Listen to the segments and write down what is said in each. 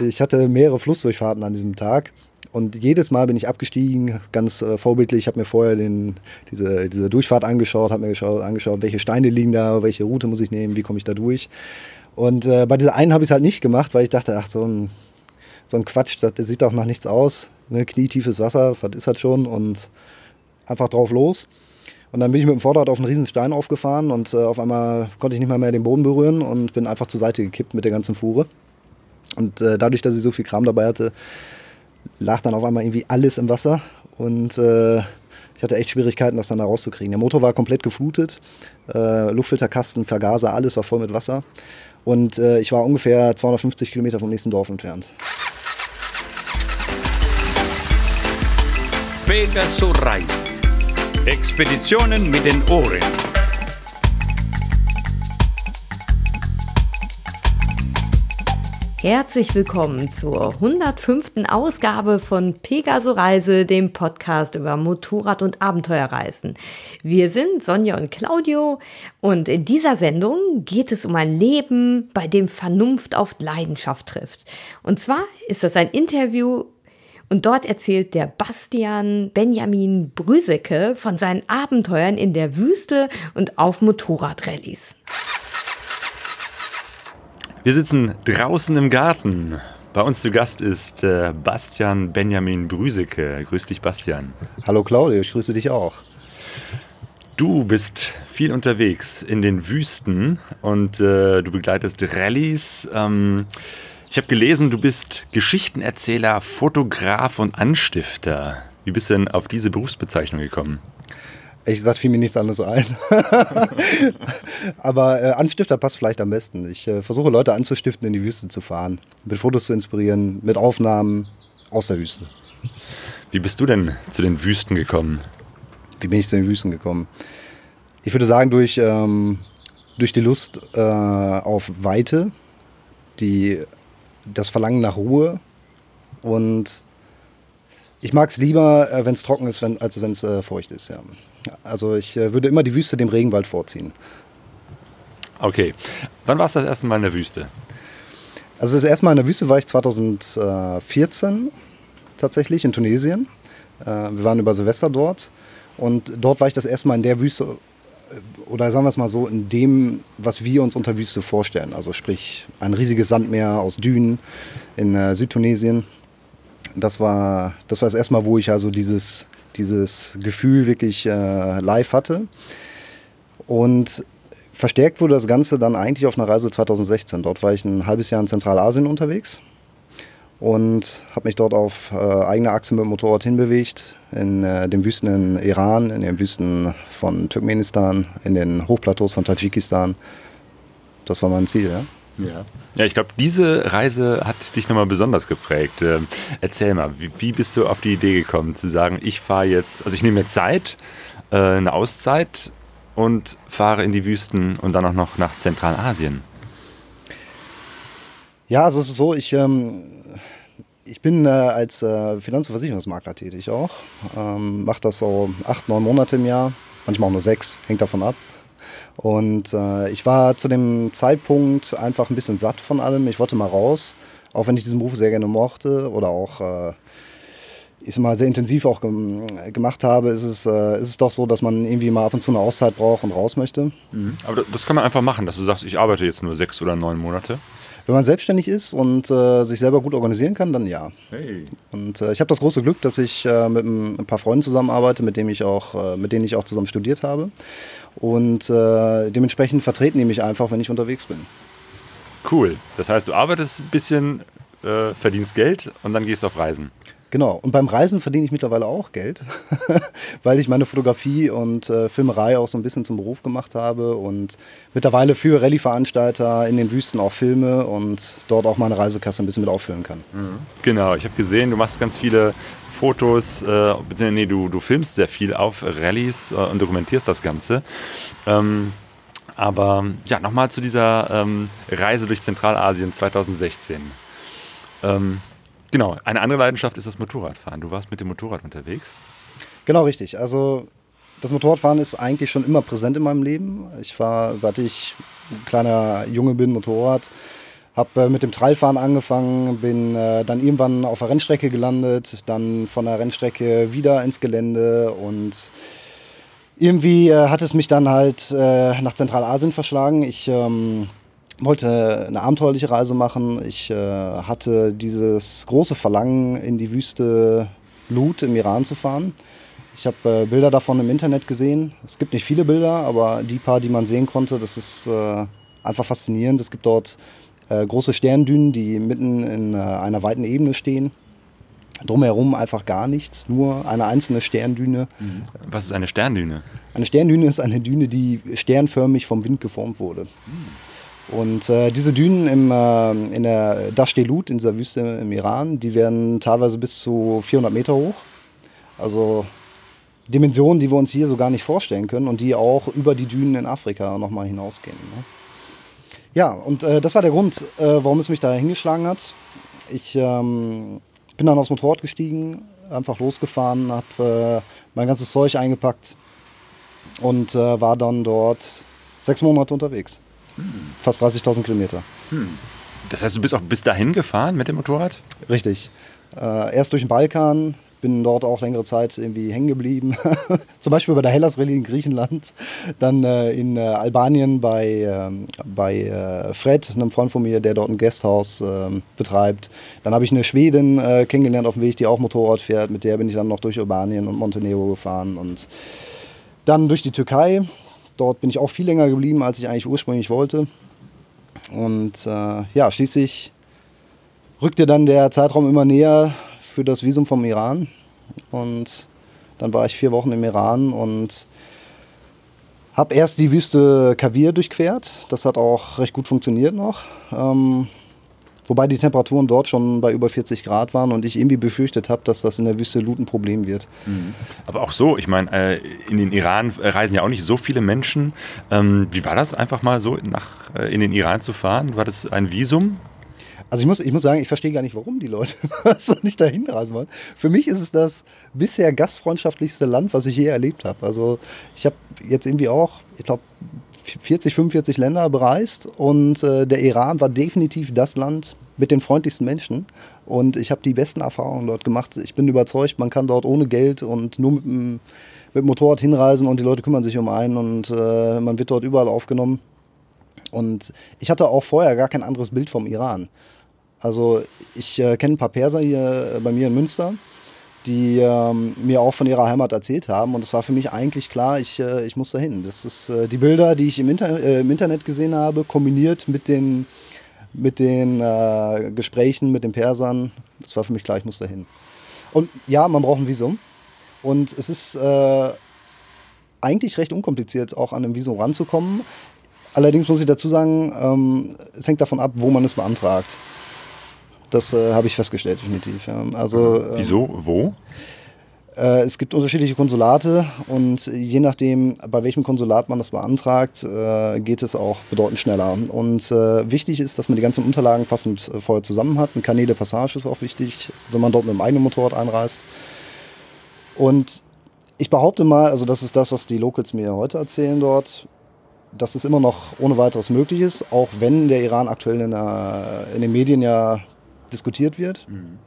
ich hatte mehrere Flussdurchfahrten an diesem Tag. Und jedes Mal bin ich abgestiegen, ganz äh, vorbildlich. Ich habe mir vorher den, diese, diese Durchfahrt angeschaut, habe mir geschaut, angeschaut, welche Steine liegen da, welche Route muss ich nehmen, wie komme ich da durch. Und äh, bei dieser einen habe ich es halt nicht gemacht, weil ich dachte, ach, so ein, so ein Quatsch, das, das sieht doch nach nichts aus. Ne? Knietiefes Wasser, was ist das schon? Und einfach drauf los. Und dann bin ich mit dem Vorderrad auf einen riesen Stein aufgefahren und äh, auf einmal konnte ich nicht mal mehr den Boden berühren und bin einfach zur Seite gekippt mit der ganzen Fuhre. Und äh, dadurch, dass ich so viel Kram dabei hatte, lag dann auf einmal irgendwie alles im Wasser und äh, ich hatte echt Schwierigkeiten, das dann da rauszukriegen. Der Motor war komplett geflutet, äh, Luftfilterkasten, Vergaser, alles war voll mit Wasser und äh, ich war ungefähr 250 Kilometer vom nächsten Dorf entfernt. Pegasus Reisen. Expeditionen mit den Ohren. Herzlich willkommen zur 105. Ausgabe von Pegaso Reise, dem Podcast über Motorrad- und Abenteuerreisen. Wir sind Sonja und Claudio und in dieser Sendung geht es um ein Leben, bei dem Vernunft auf Leidenschaft trifft. Und zwar ist das ein Interview und dort erzählt der Bastian Benjamin Brüsecke von seinen Abenteuern in der Wüste und auf Motorradrallyes. Wir sitzen draußen im Garten. Bei uns zu Gast ist äh, Bastian Benjamin Brüsecke. Grüß dich, Bastian. Hallo Claudio, ich grüße dich auch. Du bist viel unterwegs in den Wüsten und äh, du begleitest Rallyes. Ähm, ich habe gelesen, du bist Geschichtenerzähler, Fotograf und Anstifter. Wie bist du denn auf diese Berufsbezeichnung gekommen? Ehrlich gesagt fiel mir nichts anderes ein. Aber äh, Anstifter passt vielleicht am besten. Ich äh, versuche Leute anzustiften, in die Wüste zu fahren, mit Fotos zu inspirieren, mit Aufnahmen aus der Wüste. Wie bist du denn zu den Wüsten gekommen? Wie bin ich zu den Wüsten gekommen? Ich würde sagen, durch, ähm, durch die Lust äh, auf Weite, die, das Verlangen nach Ruhe und ich mag es lieber, äh, wenn es trocken ist, wenn, als wenn es äh, feucht ist. Ja. Also ich äh, würde immer die Wüste dem Regenwald vorziehen. Okay. Wann warst du das erste Mal in der Wüste? Also das erste Mal in der Wüste war ich 2014 tatsächlich in Tunesien. Äh, wir waren über Silvester dort und dort war ich das erste Mal in der Wüste äh, oder sagen wir es mal so, in dem, was wir uns unter Wüste vorstellen. Also sprich ein riesiges Sandmeer aus Dünen in Südtunesien. Das war, das war das erste Mal, wo ich also dieses, dieses Gefühl wirklich äh, live hatte. Und verstärkt wurde das Ganze dann eigentlich auf einer Reise 2016. Dort war ich ein halbes Jahr in Zentralasien unterwegs und habe mich dort auf äh, eigene Achse mit dem Motorrad hinbewegt, in äh, den Wüsten in Iran, in den Wüsten von Turkmenistan, in den Hochplateaus von Tadschikistan. Das war mein Ziel. Ja? Ja, ja ich glaube, diese Reise hat dich nochmal besonders geprägt. Ähm, erzähl mal, wie, wie, bist du auf die Idee gekommen, zu sagen, ich fahre jetzt, also ich nehme mir Zeit, äh, eine Auszeit und fahre in die Wüsten und dann auch noch nach Zentralasien? Ja, also es ist so, ich, ähm, ich bin äh, als äh, Finanz- und Versicherungsmakler tätig auch. Ähm, Mache das so acht, neun Monate im Jahr, manchmal auch nur sechs, hängt davon ab. Und äh, ich war zu dem Zeitpunkt einfach ein bisschen satt von allem. Ich wollte mal raus, auch wenn ich diesen Beruf sehr gerne mochte oder auch äh, ich mal, sehr intensiv auch gem gemacht habe, ist es, äh, ist es doch so, dass man irgendwie mal ab und zu eine Auszeit braucht und raus möchte. Mhm. Aber das kann man einfach machen, dass du sagst, ich arbeite jetzt nur sechs oder neun Monate. Wenn man selbstständig ist und äh, sich selber gut organisieren kann, dann ja. Hey. Und äh, ich habe das große Glück, dass ich äh, mit ein paar Freunden zusammenarbeite, mit, dem ich auch, äh, mit denen ich auch zusammen studiert habe. Und äh, dementsprechend vertreten die mich einfach, wenn ich unterwegs bin. Cool. Das heißt, du arbeitest ein bisschen, äh, verdienst Geld und dann gehst du auf Reisen. Genau. Und beim Reisen verdiene ich mittlerweile auch Geld, weil ich meine Fotografie und äh, Filmerei auch so ein bisschen zum Beruf gemacht habe und mittlerweile für Rallye-Veranstalter in den Wüsten auch filme und dort auch meine Reisekasse ein bisschen mit auffüllen kann. Mhm. Genau. Ich habe gesehen, du machst ganz viele Fotos, äh, beziehungsweise nee, du, du filmst sehr viel auf Rallyes äh, und dokumentierst das Ganze. Ähm, aber ja, nochmal zu dieser ähm, Reise durch Zentralasien 2016. Ähm, genau, eine andere Leidenschaft ist das Motorradfahren. Du warst mit dem Motorrad unterwegs. Genau, richtig. Also das Motorradfahren ist eigentlich schon immer präsent in meinem Leben. Ich fahre, seit ich ein kleiner Junge bin, Motorrad. Habe äh, mit dem Trailfahren angefangen, bin äh, dann irgendwann auf der Rennstrecke gelandet, dann von der Rennstrecke wieder ins Gelände und irgendwie äh, hat es mich dann halt äh, nach Zentralasien verschlagen. Ich ähm, wollte eine abenteuerliche Reise machen. Ich äh, hatte dieses große Verlangen, in die Wüste Lut im Iran zu fahren. Ich habe äh, Bilder davon im Internet gesehen. Es gibt nicht viele Bilder, aber die paar, die man sehen konnte, das ist einfach faszinierend. Es gibt dort äh, große Sterndünen, die mitten in einer weiten Ebene stehen. Drumherum einfach gar nichts, nur eine einzelne Sterndüne. Mhm. Was ist eine Sterndüne? Eine Sterndüne ist eine Düne, die sternförmig vom Wind geformt wurde. Mhm. Und äh, diese Dünen im, äh, in der Dashtelut, in dieser Wüste im Iran, die werden teilweise bis zu 400 Meter hoch. Also Dimensionen, die wir uns hier so gar nicht vorstellen können und die auch über die Dünen in Afrika nochmal hinausgehen. Ne? Ja, und äh, das war der Grund, äh, warum es mich da hingeschlagen hat. Ich ähm, bin dann aufs Motorrad gestiegen, einfach losgefahren, habe äh, mein ganzes Zeug eingepackt und äh, war dann dort sechs Monate unterwegs. Hm. Fast 30.000 Kilometer. Hm. Das heißt, du bist auch bis dahin gefahren mit dem Motorrad? Richtig. Äh, erst durch den Balkan, bin dort auch längere Zeit irgendwie hängen geblieben. Zum Beispiel bei der Hellas Rallye in Griechenland, dann äh, in äh, Albanien bei, ähm, bei äh, Fred, einem Freund von mir, der dort ein Gasthaus ähm, betreibt. Dann habe ich eine Schwedin äh, kennengelernt auf dem Weg, die auch Motorrad fährt. Mit der bin ich dann noch durch Albanien und Montenegro gefahren und dann durch die Türkei. Dort bin ich auch viel länger geblieben, als ich eigentlich ursprünglich wollte. Und äh, ja, schließlich rückte dann der Zeitraum immer näher, für das Visum vom Iran. Und dann war ich vier Wochen im Iran und habe erst die Wüste Kavir durchquert. Das hat auch recht gut funktioniert noch. Ähm, wobei die Temperaturen dort schon bei über 40 Grad waren und ich irgendwie befürchtet habe, dass das in der Wüste Lut ein Problem wird. Mhm. Aber auch so, ich meine, äh, in den Iran reisen ja auch nicht so viele Menschen. Ähm, wie war das einfach mal so nach, äh, in den Iran zu fahren? War das ein Visum? Also ich muss, ich muss sagen, ich verstehe gar nicht, warum die Leute so nicht dahin reisen wollen. Für mich ist es das bisher gastfreundschaftlichste Land, was ich je erlebt habe. Also ich habe jetzt irgendwie auch, ich glaube, 40, 45 Länder bereist und äh, der Iran war definitiv das Land mit den freundlichsten Menschen und ich habe die besten Erfahrungen dort gemacht. Ich bin überzeugt, man kann dort ohne Geld und nur mit dem, mit dem Motorrad hinreisen und die Leute kümmern sich um einen und äh, man wird dort überall aufgenommen. Und ich hatte auch vorher gar kein anderes Bild vom Iran. Also ich äh, kenne ein paar Perser hier äh, bei mir in Münster, die ähm, mir auch von ihrer Heimat erzählt haben. Und es war für mich eigentlich klar, ich, äh, ich muss dahin. Das ist äh, die Bilder, die ich im, Inter äh, im, Internet gesehen habe, kombiniert mit den, mit den äh, Gesprächen mit den Persern. Das war für mich klar, ich muss dahin. Und ja, man braucht ein Visum. Und es ist eigentlich recht unkompliziert, auch an einem Visum ranzukommen. Allerdings muss ich dazu sagen, ähm, es hängt davon ab, wo man es beantragt. Das äh, habe ich festgestellt, definitiv. Ja. Also, ähm, Wieso? Wo? Äh, es gibt unterschiedliche Konsulate und je nachdem, bei welchem Konsulat man das beantragt, äh, geht es auch bedeutend schneller. Und äh, wichtig ist, dass man die ganzen Unterlagen passend vorher zusammen hat. Ein Kanäle Passage ist auch wichtig, wenn man dort mit dem eigenen Motorrad einreist. Und ich behaupte mal, also das ist das, was die Locals mir heute erzählen dort, dass es immer noch ohne weiteres möglich ist, auch wenn der Iran aktuell in, der, in den Medien ja diskutiert wird. Mhm.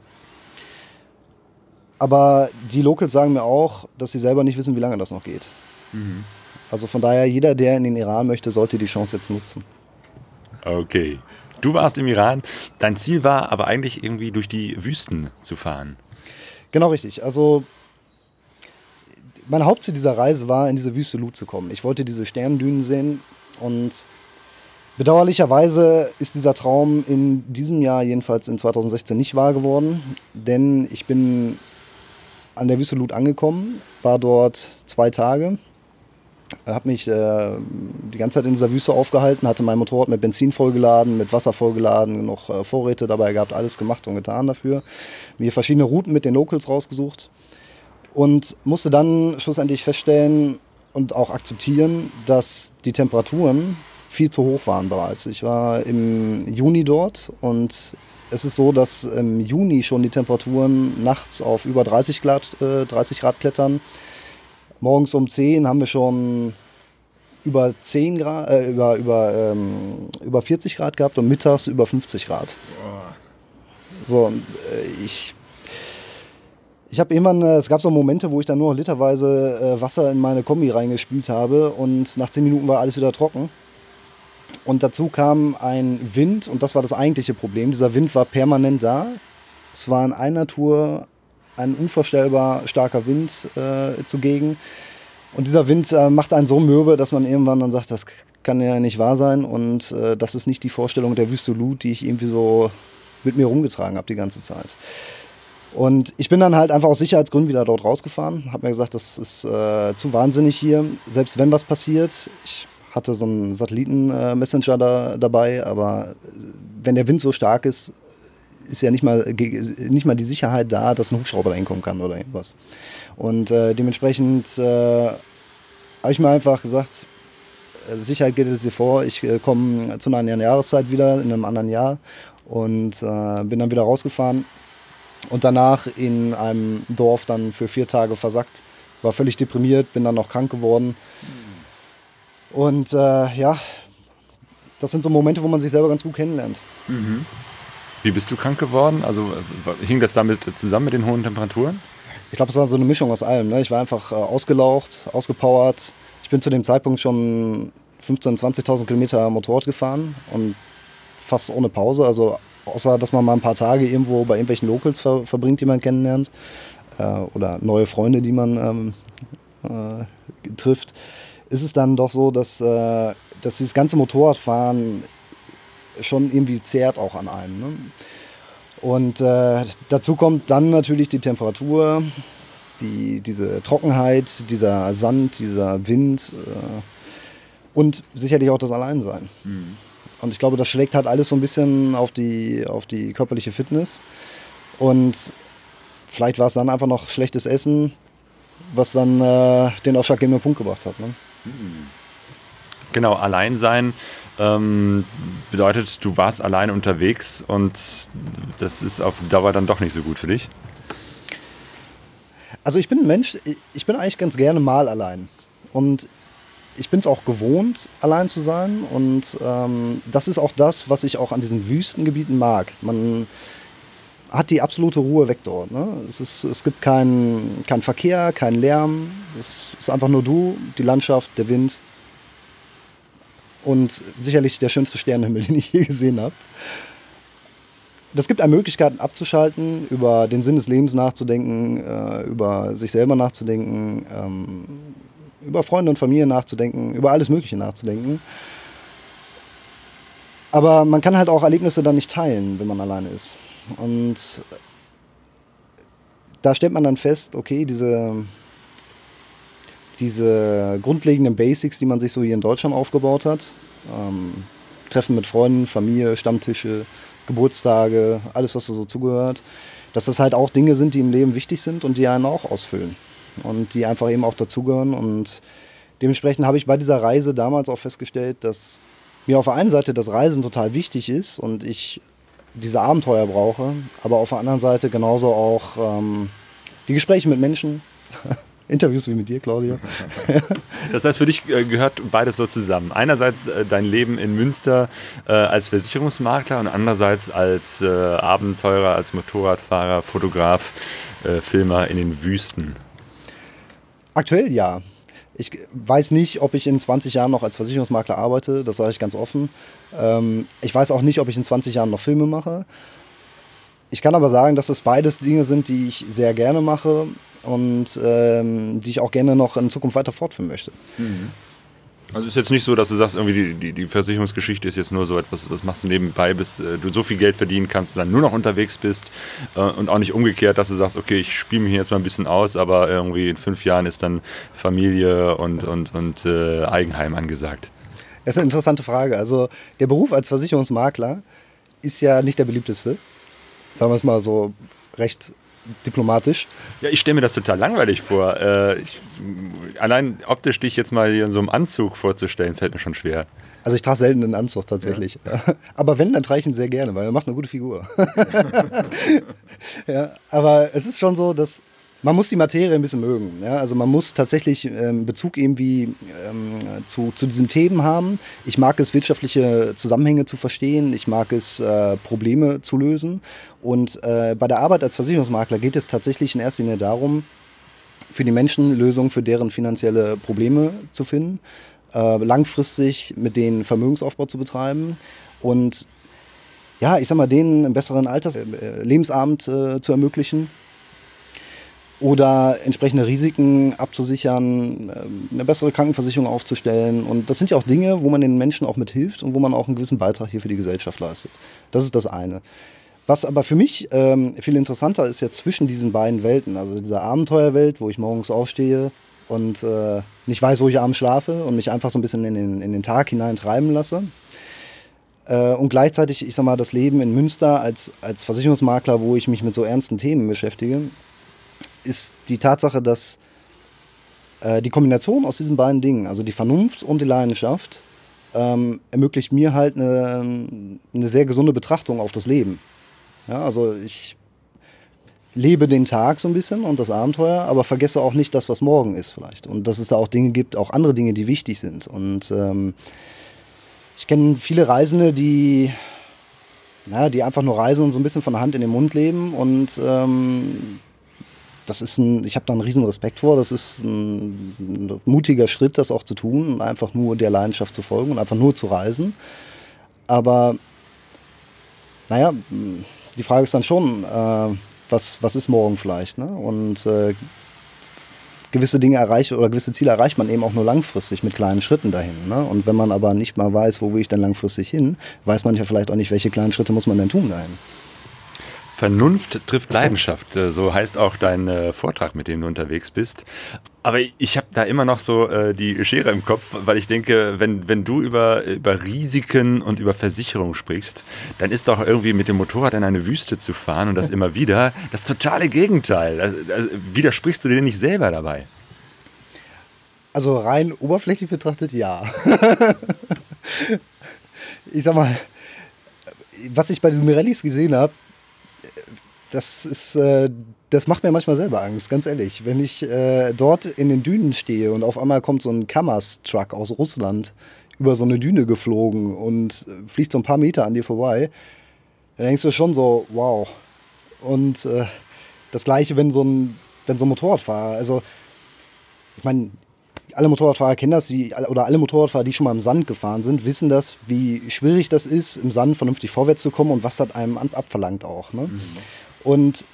Aber die Locals sagen mir auch, dass sie selber nicht wissen, wie lange das noch geht. Mhm. Also von daher, jeder, der in den Iran möchte, sollte die Chance jetzt nutzen. Okay. Du warst im Iran. Dein Ziel war aber eigentlich irgendwie durch die Wüsten zu fahren. Genau richtig. Also mein Hauptziel dieser Reise war, in diese Wüste Lut zu kommen. Ich wollte diese Sterndünen sehen und Bedauerlicherweise ist dieser Traum in diesem Jahr, jedenfalls in 2016, nicht wahr geworden, denn ich bin an der Wüste Lut angekommen, war dort zwei Tage, habe mich äh, die ganze Zeit in dieser Wüste aufgehalten, hatte mein Motorrad mit Benzin vollgeladen, mit Wasser vollgeladen, noch äh, Vorräte dabei gehabt, alles gemacht und getan dafür, mir verschiedene Routen mit den Locals rausgesucht und musste dann schlussendlich feststellen und auch akzeptieren, dass die Temperaturen viel zu hoch waren bereits. Ich war im Juni dort und es ist so, dass im Juni schon die Temperaturen nachts auf über 30 Grad, äh, 30 Grad klettern. Morgens um 10 haben wir schon über 10 Grad, äh, über, über, ähm, über 40 Grad gehabt und mittags über 50 Grad. So, und, äh, ich. Ich habe irgendwann, äh, es gab so Momente, wo ich dann nur noch literweise äh, Wasser in meine Kombi reingespült habe und nach 10 Minuten war alles wieder trocken. Und dazu kam ein Wind und das war das eigentliche Problem. Dieser Wind war permanent da. Es war in einer Tour ein unvorstellbar starker Wind äh, zugegen. Und dieser Wind äh, macht einen so mürbe, dass man irgendwann dann sagt, das kann ja nicht wahr sein. Und äh, das ist nicht die Vorstellung der Wüste Lut, die ich irgendwie so mit mir rumgetragen habe die ganze Zeit. Und ich bin dann halt einfach aus Sicherheitsgründen wieder dort rausgefahren. Habe mir gesagt, das ist äh, zu wahnsinnig hier. Selbst wenn was passiert, ich hatte so einen Satelliten-Messenger da, dabei, aber wenn der Wind so stark ist, ist ja nicht mal, nicht mal die Sicherheit da, dass ein Hubschrauber da hinkommen kann oder irgendwas. Und äh, dementsprechend äh, habe ich mir einfach gesagt, äh, Sicherheit geht es hier vor. Ich äh, komme zu einer anderen Jahreszeit wieder, in einem anderen Jahr und äh, bin dann wieder rausgefahren und danach in einem Dorf dann für vier Tage versackt. War völlig deprimiert, bin dann noch krank geworden. Und äh, ja, das sind so Momente, wo man sich selber ganz gut kennenlernt. Mhm. Wie bist du krank geworden? Also hing das damit zusammen mit den hohen Temperaturen? Ich glaube, es war so eine Mischung aus allem. Ne? Ich war einfach äh, ausgelaucht, ausgepowert. Ich bin zu dem Zeitpunkt schon 15.000, 20.000 Kilometer Motorrad gefahren und fast ohne Pause. Also außer, dass man mal ein paar Tage irgendwo bei irgendwelchen Locals ver verbringt, die man kennenlernt. Äh, oder neue Freunde, die man ähm, äh, trifft. Ist es dann doch so, dass, äh, dass dieses ganze Motorradfahren schon irgendwie zehrt auch an einem. Ne? Und äh, dazu kommt dann natürlich die Temperatur, die, diese Trockenheit, dieser Sand, dieser Wind äh, und sicherlich auch das Alleinsein. Mhm. Und ich glaube, das schlägt halt alles so ein bisschen auf die, auf die körperliche Fitness. Und vielleicht war es dann einfach noch schlechtes Essen, was dann äh, den ausschlaggebenden Punkt gebracht hat. Ne? Genau, Alleinsein ähm, bedeutet, du warst allein unterwegs und das ist auf Dauer dann doch nicht so gut für dich? Also ich bin ein Mensch, ich bin eigentlich ganz gerne mal allein. Und ich bin es auch gewohnt, allein zu sein. Und ähm, das ist auch das, was ich auch an diesen Wüstengebieten mag. Man hat die absolute Ruhe weg dort. Ne? Es, ist, es gibt keinen kein Verkehr, keinen Lärm. Es ist einfach nur du, die Landschaft, der Wind und sicherlich der schönste Sternenhimmel, den ich je gesehen habe. Das gibt einem Möglichkeiten abzuschalten, über den Sinn des Lebens nachzudenken, äh, über sich selber nachzudenken, ähm, über Freunde und Familie nachzudenken, über alles Mögliche nachzudenken. Aber man kann halt auch Erlebnisse dann nicht teilen, wenn man alleine ist. Und da stellt man dann fest, okay, diese, diese grundlegenden Basics, die man sich so hier in Deutschland aufgebaut hat, ähm, Treffen mit Freunden, Familie, Stammtische, Geburtstage, alles, was da so zugehört, dass das halt auch Dinge sind, die im Leben wichtig sind und die einen auch ausfüllen und die einfach eben auch dazugehören. Und dementsprechend habe ich bei dieser Reise damals auch festgestellt, dass mir auf der einen Seite das Reisen total wichtig ist und ich diese Abenteuer brauche, aber auf der anderen Seite genauso auch ähm, die Gespräche mit Menschen, Interviews wie mit dir, Claudio. das heißt, für dich äh, gehört beides so zusammen. Einerseits äh, dein Leben in Münster äh, als Versicherungsmakler und andererseits als äh, Abenteurer, als Motorradfahrer, Fotograf, äh, Filmer in den Wüsten. Aktuell ja. Ich weiß nicht, ob ich in 20 Jahren noch als Versicherungsmakler arbeite, das sage ich ganz offen. Ähm, ich weiß auch nicht, ob ich in 20 Jahren noch Filme mache. Ich kann aber sagen, dass das beides Dinge sind, die ich sehr gerne mache und ähm, die ich auch gerne noch in Zukunft weiter fortführen möchte. Mhm. Also ist jetzt nicht so, dass du sagst, irgendwie die, die, die, Versicherungsgeschichte ist jetzt nur so etwas, was machst du nebenbei, bis äh, du so viel Geld verdienen kannst und dann nur noch unterwegs bist äh, und auch nicht umgekehrt, dass du sagst, okay, ich spiele mich jetzt mal ein bisschen aus, aber irgendwie in fünf Jahren ist dann Familie und, und, und äh, Eigenheim angesagt. Das ist eine interessante Frage. Also der Beruf als Versicherungsmakler ist ja nicht der beliebteste. Sagen wir es mal so recht diplomatisch. Ja, ich stelle mir das total langweilig vor. Äh, ich, allein optisch dich jetzt mal hier in so einem Anzug vorzustellen, fällt mir schon schwer. Also ich trage selten einen Anzug tatsächlich. Ja. Aber wenn, dann trage ich ihn sehr gerne, weil er macht eine gute Figur. ja, aber es ist schon so, dass man muss die Materie ein bisschen mögen. Ja? Also man muss tatsächlich ähm, Bezug irgendwie ähm, zu, zu diesen Themen haben. Ich mag es, wirtschaftliche Zusammenhänge zu verstehen. Ich mag es, äh, Probleme zu lösen. Und äh, bei der Arbeit als Versicherungsmakler geht es tatsächlich in erster Linie darum, für die Menschen Lösungen für deren finanzielle Probleme zu finden, äh, langfristig mit denen Vermögensaufbau zu betreiben und ja, ich sag mal, denen einen besseren Alters äh, Lebensabend äh, zu ermöglichen oder entsprechende Risiken abzusichern, ähm, eine bessere Krankenversicherung aufzustellen. Und das sind ja auch Dinge, wo man den Menschen auch mithilft und wo man auch einen gewissen Beitrag hier für die Gesellschaft leistet. Das ist das eine. Was aber für mich ähm, viel interessanter ist jetzt zwischen diesen beiden Welten, also dieser Abenteuerwelt, wo ich morgens aufstehe und äh, nicht weiß, wo ich abends schlafe und mich einfach so ein bisschen in den, in den Tag hinein treiben lasse. Äh, und gleichzeitig, ich sag mal, das Leben in Münster als, als Versicherungsmakler, wo ich mich mit so ernsten Themen beschäftige, ist die Tatsache, dass äh, die Kombination aus diesen beiden Dingen, also die Vernunft und die Leidenschaft, ähm, ermöglicht mir halt eine, eine sehr gesunde Betrachtung auf das Leben. Ja, also ich lebe den Tag so ein bisschen und das Abenteuer, aber vergesse auch nicht das, was morgen ist vielleicht. Und dass es da auch Dinge gibt, auch andere Dinge, die wichtig sind. Und ähm, ich kenne viele Reisende, die, na, die einfach nur reisen und so ein bisschen von der Hand in den Mund leben. Und ähm, das ist ein, ich habe da einen riesen Respekt vor. Das ist ein, ein mutiger Schritt, das auch zu tun einfach nur der Leidenschaft zu folgen und einfach nur zu reisen. Aber naja, die Frage ist dann schon, äh, was, was ist morgen vielleicht? Ne? Und äh, gewisse Dinge erreicht oder gewisse Ziele erreicht man eben auch nur langfristig mit kleinen Schritten dahin. Ne? Und wenn man aber nicht mal weiß, wo will ich denn langfristig hin, weiß man ja vielleicht auch nicht, welche kleinen Schritte muss man denn tun dahin. Vernunft trifft Leidenschaft. Äh, so heißt auch dein äh, Vortrag, mit dem du unterwegs bist. Aber ich habe da immer noch so äh, die Schere im Kopf, weil ich denke, wenn, wenn du über, über Risiken und über Versicherung sprichst, dann ist doch irgendwie mit dem Motorrad in eine Wüste zu fahren und das immer wieder das totale Gegenteil. Also, also, widersprichst du dir nicht selber dabei? Also rein oberflächlich betrachtet, ja. ich sag mal, was ich bei diesen Rallyes gesehen habe, das ist, äh, das macht mir manchmal selber Angst, ganz ehrlich. Wenn ich äh, dort in den Dünen stehe und auf einmal kommt so ein Kamaz-Truck aus Russland über so eine Düne geflogen und äh, fliegt so ein paar Meter an dir vorbei, dann denkst du schon so, wow. Und äh, das gleiche, wenn so ein, wenn so ein Motorradfahrer, also ich meine, alle Motorradfahrer kennen das, die, oder alle Motorradfahrer, die schon mal im Sand gefahren sind, wissen das, wie schwierig das ist, im Sand vernünftig vorwärts zu kommen und was das einem abverlangt auch. Ne? Mhm. Und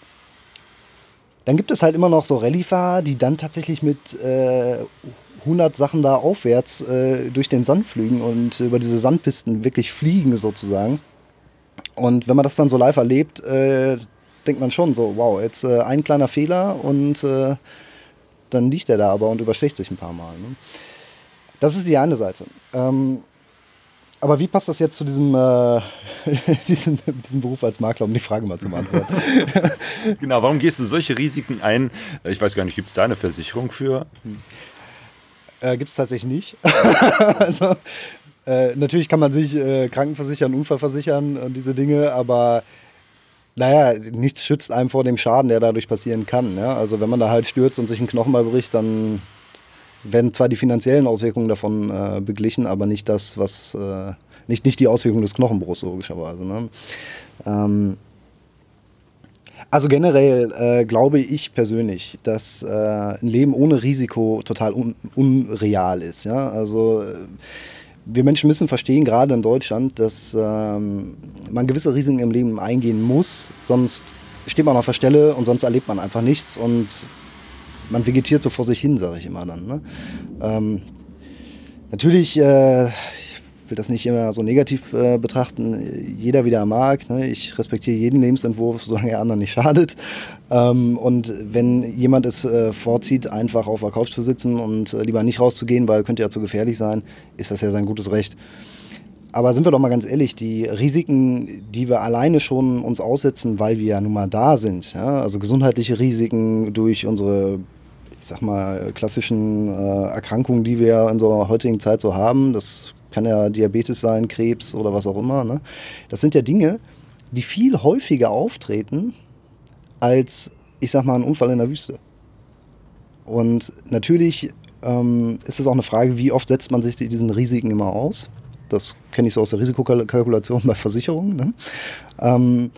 dann gibt es halt immer noch so Rallye-Fahrer, die dann tatsächlich mit äh, 100 Sachen da aufwärts äh, durch den Sand fliegen und über diese Sandpisten wirklich fliegen sozusagen. Und wenn man das dann so live erlebt, äh, denkt man schon so, wow, jetzt äh, ein kleiner Fehler und äh, dann liegt er da aber und überschlägt sich ein paar Mal. Ne? Das ist die eine Seite. Ähm, aber wie passt das jetzt zu diesem, äh, diesem, diesem, Beruf als Makler, um die Frage mal zu beantworten? genau, warum gehst du solche Risiken ein? Ich weiß gar nicht, gibt es da eine Versicherung für? Äh, gibt es tatsächlich nicht. also, äh, natürlich kann man sich äh, Krankenversichern, Unfallversichern und diese Dinge, aber naja, nichts schützt einem vor dem Schaden, der dadurch passieren kann. Ja? Also wenn man da halt stürzt und sich einen Knochen mal bricht, dann werden zwar die finanziellen Auswirkungen davon äh, beglichen, aber nicht das, was äh, nicht, nicht die Auswirkungen des Knochenbruchs logischerweise. Ne? Ähm, also generell äh, glaube ich persönlich, dass äh, ein Leben ohne Risiko total un unreal ist. Ja? Also äh, wir Menschen müssen verstehen, gerade in Deutschland, dass ähm, man gewisse Risiken im Leben eingehen muss, sonst steht man auf der Stelle und sonst erlebt man einfach nichts und man vegetiert so vor sich hin, sage ich immer dann. Ne? Ähm, natürlich, äh, ich will das nicht immer so negativ äh, betrachten, jeder wie er mag. Ne? Ich respektiere jeden Lebensentwurf, solange er anderen nicht schadet. Ähm, und wenn jemand es äh, vorzieht, einfach auf der Couch zu sitzen und äh, lieber nicht rauszugehen, weil könnte ja zu gefährlich sein, ist das ja sein gutes Recht. Aber sind wir doch mal ganz ehrlich, die Risiken, die wir alleine schon uns aussetzen, weil wir ja nun mal da sind, ja, also gesundheitliche Risiken durch unsere ich sag mal, klassischen äh, Erkrankungen, die wir in unserer heutigen Zeit so haben. Das kann ja Diabetes sein, Krebs oder was auch immer. Ne? Das sind ja Dinge, die viel häufiger auftreten als, ich sag mal, ein Unfall in der Wüste. Und natürlich ähm, ist es auch eine Frage, wie oft setzt man sich diesen Risiken immer aus. Das kenne ich so aus der Risikokalkulation bei Versicherungen. Ne? Ähm,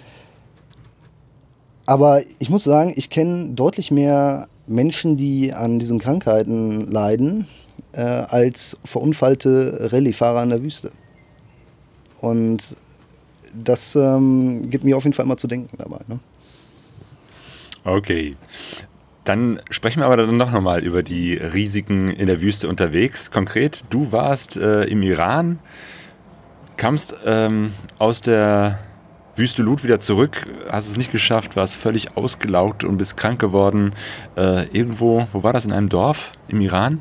aber ich muss sagen, ich kenne deutlich mehr Menschen, die an diesen Krankheiten leiden, äh, als verunfallte Rallye-Fahrer in der Wüste. Und das ähm, gibt mir auf jeden Fall immer zu denken dabei. Ne? Okay. Dann sprechen wir aber dann doch nochmal über die Risiken in der Wüste unterwegs. Konkret, du warst äh, im Iran, kamst ähm, aus der Wüste Lut wieder zurück, hast es nicht geschafft, warst völlig ausgelaugt und bist krank geworden. Äh, irgendwo, wo war das, in einem Dorf im Iran?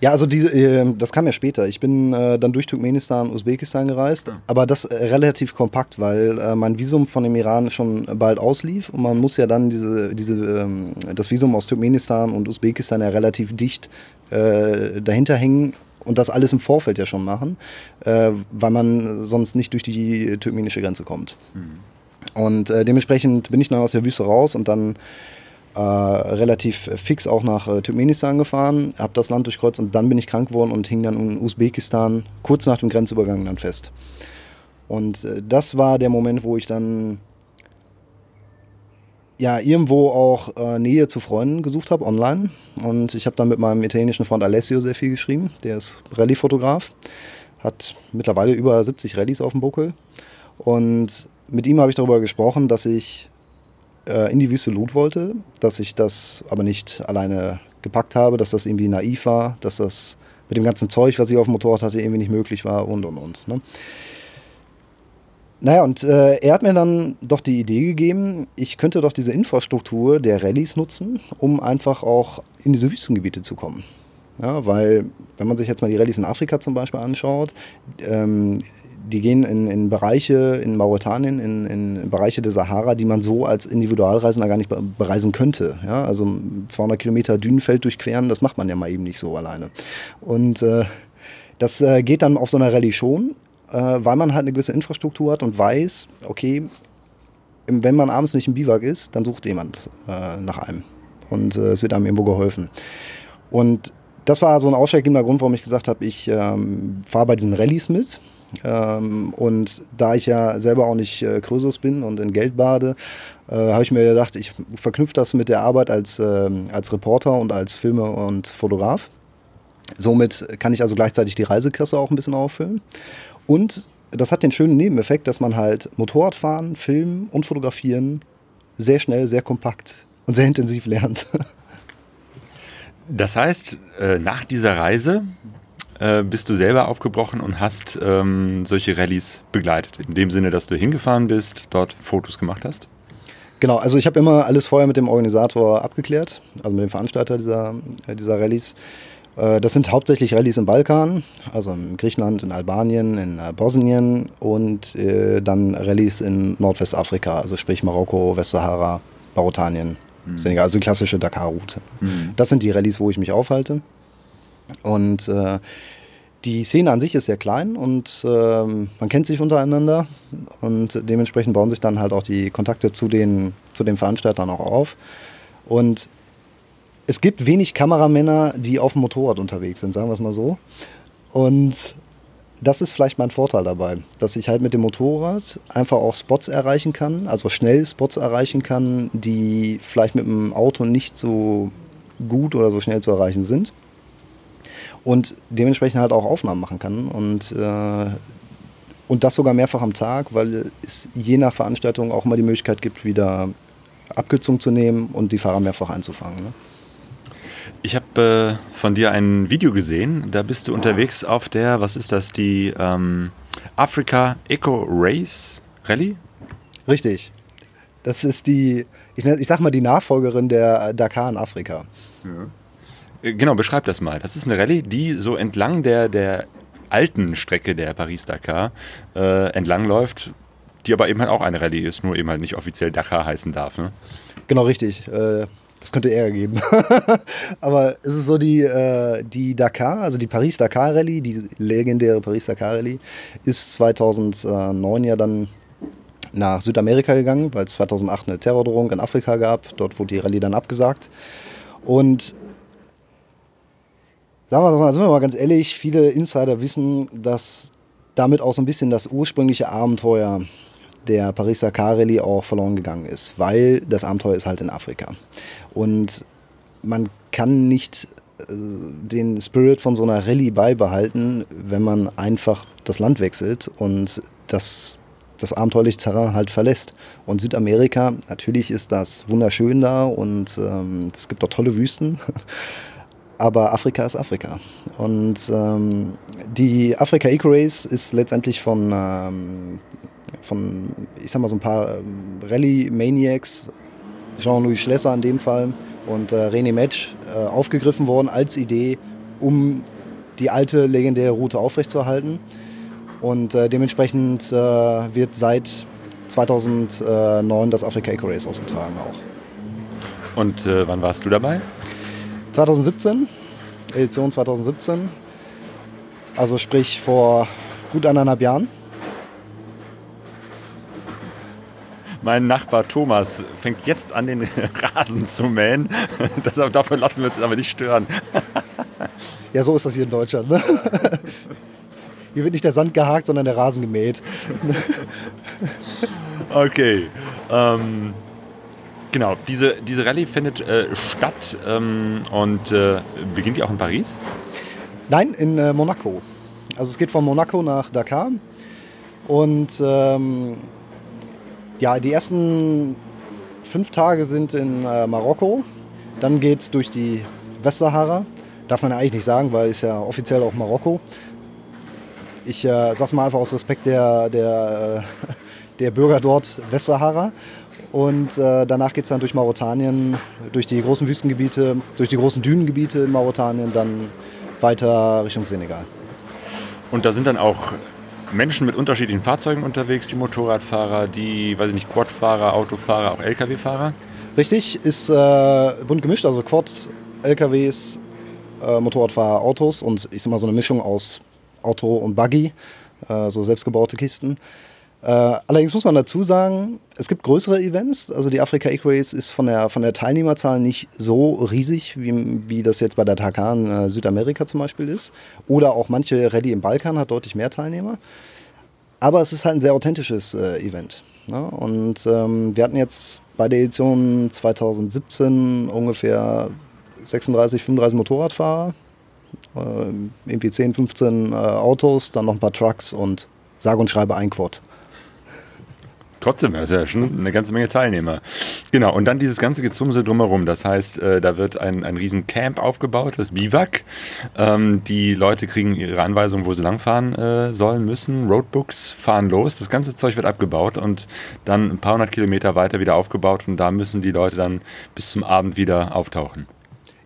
Ja, also diese, äh, das kam ja später. Ich bin äh, dann durch Turkmenistan, Usbekistan gereist, ja. aber das äh, relativ kompakt, weil äh, mein Visum von dem Iran schon bald auslief und man muss ja dann diese, diese, ähm, das Visum aus Turkmenistan und Usbekistan ja relativ dicht äh, dahinter hängen und das alles im Vorfeld ja schon machen, äh, weil man sonst nicht durch die turkmenische Grenze kommt. Mhm. Und dementsprechend bin ich dann aus der Wüste raus und dann äh, relativ fix auch nach äh, Turkmenistan gefahren, habe das Land durchkreuzt und dann bin ich krank geworden und hing dann in Usbekistan kurz nach dem Grenzübergang dann fest. Und äh, das war der Moment, wo ich dann ja irgendwo auch äh, Nähe zu Freunden gesucht habe online und ich habe dann mit meinem italienischen Freund Alessio sehr viel geschrieben. Der ist Rallye-Fotograf, hat mittlerweile über 70 Rallyes auf dem Buckel und mit ihm habe ich darüber gesprochen, dass ich äh, in die Wüste Lut wollte, dass ich das aber nicht alleine gepackt habe, dass das irgendwie naiv war, dass das mit dem ganzen Zeug, was ich auf dem Motorrad hatte, irgendwie nicht möglich war und und und. Ne? Naja, und äh, er hat mir dann doch die Idee gegeben, ich könnte doch diese Infrastruktur der Rallyes nutzen, um einfach auch in diese Wüstengebiete zu kommen. Ja, weil, wenn man sich jetzt mal die Rallyes in Afrika zum Beispiel anschaut, ähm, die gehen in, in Bereiche in Mauretanien, in, in, Bereiche der Sahara, die man so als Individualreisender gar nicht bereisen könnte. Ja, also 200 Kilometer Dünenfeld durchqueren, das macht man ja mal eben nicht so alleine. Und äh, das äh, geht dann auf so einer Rallye schon, weil man halt eine gewisse Infrastruktur hat und weiß, okay, wenn man abends nicht im Biwak ist, dann sucht jemand äh, nach einem. Und äh, es wird einem irgendwo geholfen. Und das war so ein ausschlaggebender Grund, warum ich gesagt habe, ich ähm, fahre bei diesen Rallyes mit ähm, und da ich ja selber auch nicht äh, Krösus bin und in Geld bade, äh, habe ich mir gedacht, ich verknüpfe das mit der Arbeit als, äh, als Reporter und als Filme- und Fotograf. Somit kann ich also gleichzeitig die Reisekasse auch ein bisschen auffüllen. Und das hat den schönen Nebeneffekt, dass man halt Motorradfahren, Filmen und Fotografieren sehr schnell, sehr kompakt und sehr intensiv lernt. Das heißt, äh, nach dieser Reise äh, bist du selber aufgebrochen und hast ähm, solche Rallyes begleitet. In dem Sinne, dass du hingefahren bist, dort Fotos gemacht hast? Genau, also ich habe immer alles vorher mit dem Organisator abgeklärt, also mit dem Veranstalter dieser, äh, dieser Rallyes. Äh, das sind hauptsächlich Rallyes im Balkan, also in Griechenland, in Albanien, in äh, Bosnien und äh, dann Rallyes in Nordwestafrika, also sprich Marokko, Westsahara, Mauretanien, mhm. Senegal, also die klassische Dakar-Route. Mhm. Das sind die Rallyes, wo ich mich aufhalte. Und äh, die Szene an sich ist sehr klein und ähm, man kennt sich untereinander und dementsprechend bauen sich dann halt auch die Kontakte zu den, zu den Veranstaltern auch auf. Und es gibt wenig Kameramänner, die auf dem Motorrad unterwegs sind, sagen wir es mal so. Und das ist vielleicht mein Vorteil dabei, dass ich halt mit dem Motorrad einfach auch Spots erreichen kann, also schnell Spots erreichen kann, die vielleicht mit dem Auto nicht so gut oder so schnell zu erreichen sind und dementsprechend halt auch Aufnahmen machen kann und, äh, und das sogar mehrfach am Tag, weil es je nach Veranstaltung auch mal die Möglichkeit gibt, wieder Abkürzung zu nehmen und die Fahrer mehrfach einzufangen. Ne? Ich habe äh, von dir ein Video gesehen, da bist du unterwegs auf der, was ist das, die ähm, Africa Eco Race Rallye? Richtig. Das ist die, ich, ich sag mal, die Nachfolgerin der Dakar in Afrika. Ja. Äh, genau, beschreib das mal. Das ist eine Rallye, die so entlang der, der alten Strecke der Paris-Dakar äh, entlang läuft, die aber eben halt auch eine Rallye ist, nur eben halt nicht offiziell Dakar heißen darf. Ne? Genau, richtig. Äh, das könnte Ärger geben. aber es ist so die, äh, die Dakar, also die Paris-Dakar-Rallye, die legendäre Paris-Dakar-Rallye, ist 2009 ja dann nach Südamerika gegangen, weil es 2008 eine Terrordrohung in Afrika gab. Dort wurde die Rallye dann abgesagt. Und Sagen wir mal, sind wir mal ganz ehrlich, viele Insider wissen, dass damit auch so ein bisschen das ursprüngliche Abenteuer der Paris-Dakar Rallye auch verloren gegangen ist, weil das Abenteuer ist halt in Afrika. Und man kann nicht äh, den Spirit von so einer Rallye beibehalten, wenn man einfach das Land wechselt und das, das abenteuerliche Terrain halt verlässt. Und Südamerika, natürlich ist das wunderschön da und ähm, es gibt auch tolle Wüsten. aber Afrika ist Afrika. Und ähm, die Afrika Eco Race ist letztendlich von, ähm, von, ich sag mal, so ein paar ähm, Rallye-Maniacs, Jean-Louis Schlesser in dem Fall und äh, René Metsch, äh, aufgegriffen worden als Idee, um die alte legendäre Route aufrechtzuerhalten. Und äh, dementsprechend äh, wird seit 2009 das Afrika Eco Race ausgetragen auch. Und äh, wann warst du dabei? 2017, Edition 2017. Also sprich vor gut eineinhalb Jahren. Mein Nachbar Thomas fängt jetzt an, den Rasen zu mähen. Das, dafür lassen wir uns aber nicht stören. Ja, so ist das hier in Deutschland. Ne? Hier wird nicht der Sand gehakt, sondern der Rasen gemäht. Okay. Ähm, Genau, diese, diese Rallye findet äh, statt ähm, und äh, beginnt die auch in Paris? Nein, in äh, Monaco. Also es geht von Monaco nach Dakar. Und ähm, ja, die ersten fünf Tage sind in äh, Marokko. Dann geht es durch die Westsahara. Darf man ja eigentlich nicht sagen, weil es ja offiziell auch Marokko. Ich äh, sag's mal einfach aus Respekt der, der, äh, der Bürger dort Westsahara. Und äh, danach geht es dann durch Mauretanien, durch die großen Wüstengebiete, durch die großen Dünengebiete in Mauretanien, dann weiter Richtung Senegal. Und da sind dann auch Menschen mit unterschiedlichen Fahrzeugen unterwegs, die Motorradfahrer, die, weiß ich nicht, Quadfahrer, Autofahrer, auch Lkw-Fahrer? Richtig, ist äh, bunt gemischt, also Quad, Lkws, äh, Motorradfahrer, Autos und ich sag mal so eine Mischung aus Auto und Buggy, äh, so selbstgebaute Kisten. Äh, allerdings muss man dazu sagen, es gibt größere Events. Also die Afrika Race ist von der, von der Teilnehmerzahl nicht so riesig, wie, wie das jetzt bei der Dakar in äh, Südamerika zum Beispiel ist. Oder auch manche Rallye im Balkan hat deutlich mehr Teilnehmer. Aber es ist halt ein sehr authentisches äh, Event. Ne? Und ähm, wir hatten jetzt bei der Edition 2017 ungefähr 36, 35 Motorradfahrer, äh, irgendwie 10, 15 äh, Autos, dann noch ein paar Trucks und sage und schreibe ein Quad. Trotzdem, das ist ja schon eine ganze Menge Teilnehmer. Genau, und dann dieses ganze Gezumse drumherum. Das heißt, äh, da wird ein, ein riesen Camp aufgebaut, das Biwak. Ähm, die Leute kriegen ihre Anweisungen, wo sie langfahren äh, sollen, müssen. Roadbooks fahren los. Das ganze Zeug wird abgebaut und dann ein paar hundert Kilometer weiter wieder aufgebaut. Und da müssen die Leute dann bis zum Abend wieder auftauchen.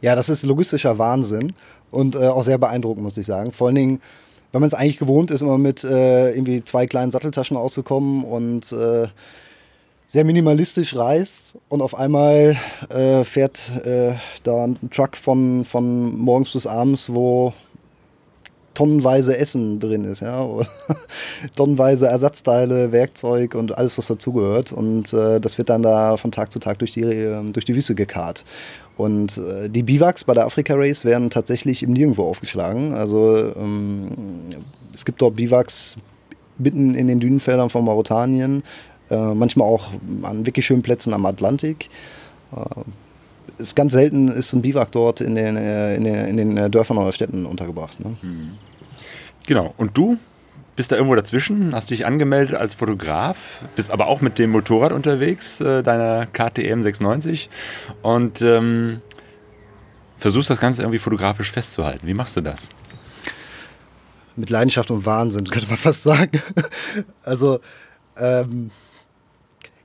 Ja, das ist logistischer Wahnsinn und äh, auch sehr beeindruckend, muss ich sagen. Vor allen Dingen weil man es eigentlich gewohnt ist, immer mit äh, irgendwie zwei kleinen Satteltaschen auszukommen und äh, sehr minimalistisch reist und auf einmal äh, fährt äh, da ein Truck von, von morgens bis abends, wo tonnenweise Essen drin ist, ja, tonnenweise Ersatzteile, Werkzeug und alles, was dazugehört. Und äh, das wird dann da von Tag zu Tag durch die, ähm, durch die Wüste gekarrt. Und äh, die Biwaks bei der Afrika Race werden tatsächlich im Nirgendwo aufgeschlagen. Also ähm, es gibt dort Biwaks mitten in den Dünenfeldern von Mauretanien, äh, manchmal auch an wirklich schönen Plätzen am Atlantik. Ist ganz selten ist ein Biwak dort in den, äh, in den, in den äh, Dörfern oder Städten untergebracht. Ne? Mhm. Genau. Und du bist da irgendwo dazwischen, hast dich angemeldet als Fotograf, bist aber auch mit dem Motorrad unterwegs, äh, deiner KTM 690 und ähm, versuchst das Ganze irgendwie fotografisch festzuhalten. Wie machst du das? Mit Leidenschaft und Wahnsinn, könnte man fast sagen. also, ähm,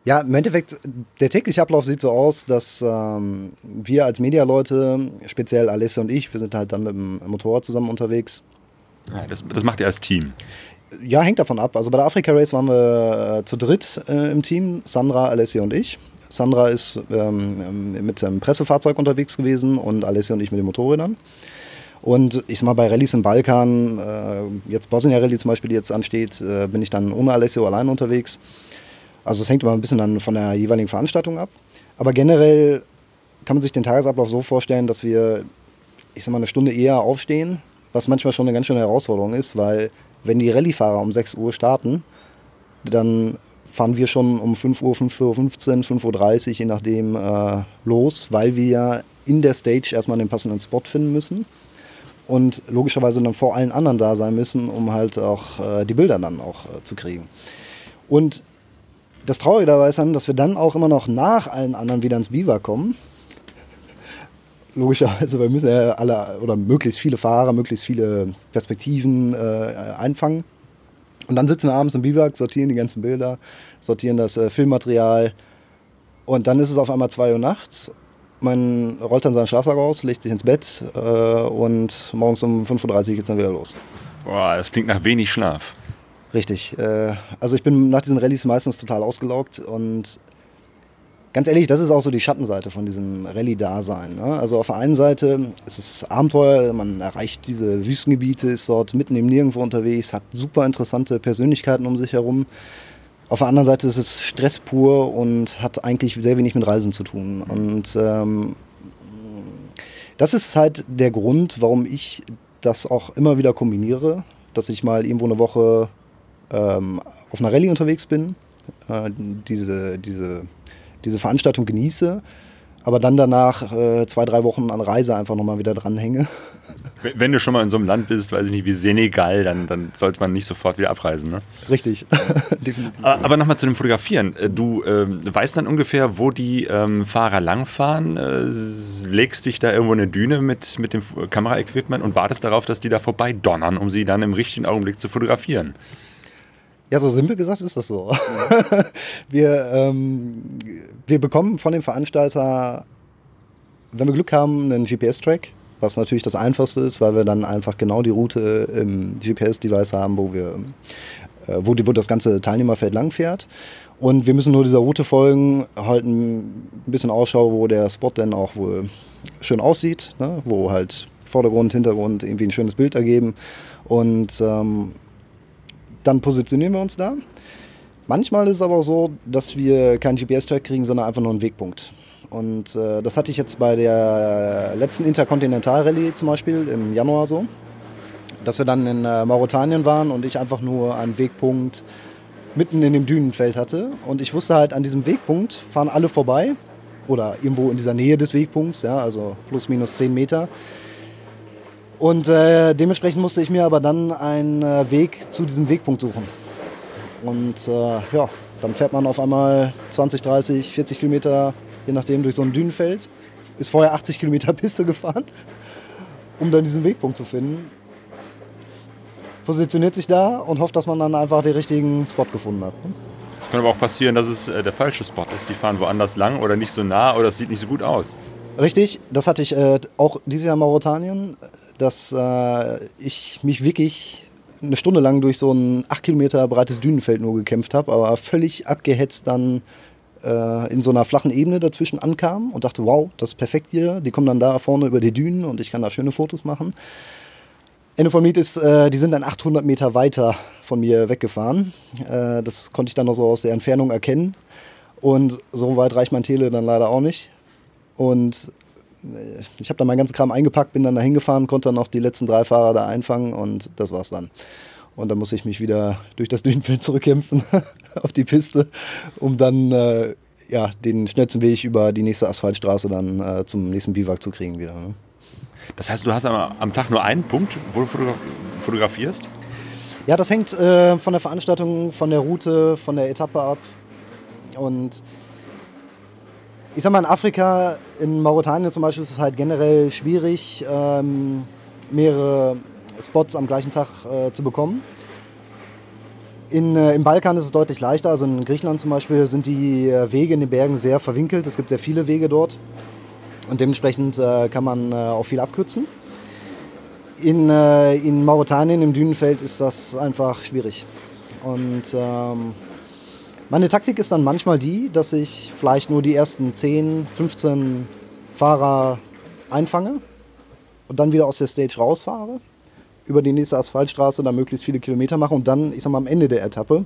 ja, im Endeffekt, der tägliche Ablauf sieht so aus, dass ähm, wir als Medialeute, speziell Alessia und ich, wir sind halt dann mit dem Motorrad zusammen unterwegs. Ja, das, das macht ihr als Team. Ja, hängt davon ab. Also bei der Afrika Race waren wir äh, zu dritt äh, im Team, Sandra, Alessia und ich. Sandra ist ähm, mit einem Pressefahrzeug unterwegs gewesen und Alessia und ich mit den Motorrädern. Und ich sag mal, bei Rallyes im Balkan, äh, jetzt Bosnia Rallye zum Beispiel, die jetzt ansteht, äh, bin ich dann ohne Alessio allein unterwegs. Also es hängt immer ein bisschen dann von der jeweiligen Veranstaltung ab. Aber generell kann man sich den Tagesablauf so vorstellen, dass wir ich sag mal, eine Stunde eher aufstehen, was manchmal schon eine ganz schöne Herausforderung ist, weil wenn die Rallye-Fahrer um 6 Uhr starten, dann fahren wir schon um 5 Uhr, 5 Uhr 15, 5 Uhr 30, je nachdem, äh, los, weil wir ja in der Stage erstmal den passenden Spot finden müssen und logischerweise dann vor allen anderen da sein müssen, um halt auch äh, die Bilder dann auch äh, zu kriegen. Und das Traurige dabei ist dann, dass wir dann auch immer noch nach allen anderen wieder ins Biwa kommen. Logischerweise, wir müssen ja alle oder möglichst viele Fahrer, möglichst viele Perspektiven äh, einfangen. Und dann sitzen wir abends im Biwak, sortieren die ganzen Bilder, sortieren das äh, Filmmaterial. Und dann ist es auf einmal 2 Uhr nachts. Man rollt dann seinen Schlafsack aus, legt sich ins Bett äh, und morgens um 5.30 Uhr geht es dann wieder los. Boah, das klingt nach wenig Schlaf. Richtig. Äh, also ich bin nach diesen Rallyes meistens total ausgelaugt und ganz ehrlich, das ist auch so die Schattenseite von diesem Rallye-Dasein. Ne? Also auf der einen Seite ist es Abenteuer, man erreicht diese Wüstengebiete, ist dort mitten im Nirgendwo unterwegs, hat super interessante Persönlichkeiten um sich herum. Auf der anderen Seite ist es Stress pur und hat eigentlich sehr wenig mit Reisen zu tun. Und ähm, das ist halt der Grund, warum ich das auch immer wieder kombiniere, dass ich mal irgendwo eine Woche ähm, auf einer Rallye unterwegs bin, äh, diese, diese, diese Veranstaltung genieße, aber dann danach äh, zwei, drei Wochen an Reise einfach nochmal wieder dranhänge. Wenn du schon mal in so einem Land bist, weiß ich nicht, wie Senegal, dann, dann sollte man nicht sofort wieder abreisen. Ne? Richtig. aber aber nochmal zu dem Fotografieren. Äh, du ähm, weißt dann ungefähr, wo die ähm, Fahrer langfahren, äh, legst dich da irgendwo in eine Düne mit, mit dem Kameraequipment und wartest darauf, dass die da vorbei donnern, um sie dann im richtigen Augenblick zu fotografieren. Ja, so simpel gesagt ist das so. wir, ähm, wir bekommen von dem Veranstalter, wenn wir Glück haben, einen GPS-Track, was natürlich das Einfachste ist, weil wir dann einfach genau die Route im GPS-Device haben, wo wir, äh, wo, die, wo das ganze Teilnehmerfeld langfährt. Und wir müssen nur dieser Route folgen, halten ein bisschen Ausschau, wo der Spot denn auch wohl schön aussieht, ne? wo halt Vordergrund, Hintergrund irgendwie ein schönes Bild ergeben. Und ähm, dann positionieren wir uns da. Manchmal ist es aber so, dass wir keinen GPS-Track kriegen, sondern einfach nur einen Wegpunkt. Und äh, das hatte ich jetzt bei der letzten Interkontinental-Rallye zum Beispiel im Januar so, dass wir dann in äh, Mauretanien waren und ich einfach nur einen Wegpunkt mitten in dem Dünenfeld hatte. Und ich wusste halt, an diesem Wegpunkt fahren alle vorbei oder irgendwo in dieser Nähe des Wegpunkts, ja, also plus minus 10 Meter. Und äh, dementsprechend musste ich mir aber dann einen äh, Weg zu diesem Wegpunkt suchen. Und äh, ja, dann fährt man auf einmal 20, 30, 40 Kilometer, je nachdem, durch so ein Dünenfeld. Ist vorher 80 Kilometer Piste gefahren, um dann diesen Wegpunkt zu finden. Positioniert sich da und hofft, dass man dann einfach den richtigen Spot gefunden hat. Es kann aber auch passieren, dass es äh, der falsche Spot ist. Die fahren woanders lang oder nicht so nah oder es sieht nicht so gut aus. Richtig, das hatte ich äh, auch dieses Jahr in Mauretanien dass äh, ich mich wirklich eine Stunde lang durch so ein acht Kilometer breites Dünenfeld nur gekämpft habe, aber völlig abgehetzt dann äh, in so einer flachen Ebene dazwischen ankam und dachte, wow, das ist perfekt hier. Die kommen dann da vorne über die Dünen und ich kann da schöne Fotos machen. Ende vom Lied ist, äh, die sind dann 800 Meter weiter von mir weggefahren. Äh, das konnte ich dann noch so aus der Entfernung erkennen. Und so weit reicht mein Tele dann leider auch nicht. Und ich habe dann meinen ganzen Kram eingepackt, bin dann da hingefahren, konnte dann noch die letzten drei Fahrer da einfangen und das war's dann. Und dann muss ich mich wieder durch das Dünenfeld zurückkämpfen auf die Piste, um dann äh, ja, den schnellsten Weg über die nächste Asphaltstraße dann äh, zum nächsten Biwak zu kriegen wieder. Ne? Das heißt, du hast am, am, Tag nur einen Punkt, wo du fotografierst? Ja, das hängt äh, von der Veranstaltung, von der Route, von der Etappe ab. Und ich sag mal, in Afrika, in Mauretanien zum Beispiel, ist es halt generell schwierig, ähm, mehrere Spots am gleichen Tag äh, zu bekommen. In, äh, Im Balkan ist es deutlich leichter. Also in Griechenland zum Beispiel sind die äh, Wege in den Bergen sehr verwinkelt. Es gibt sehr viele Wege dort. Und dementsprechend äh, kann man äh, auch viel abkürzen. In, in Mauretanien, im Dünenfeld, ist das einfach schwierig. Und ähm, meine Taktik ist dann manchmal die, dass ich vielleicht nur die ersten 10, 15 Fahrer einfange und dann wieder aus der Stage rausfahre, über die nächste Asphaltstraße dann möglichst viele Kilometer mache und dann, ich sag mal, am Ende der Etappe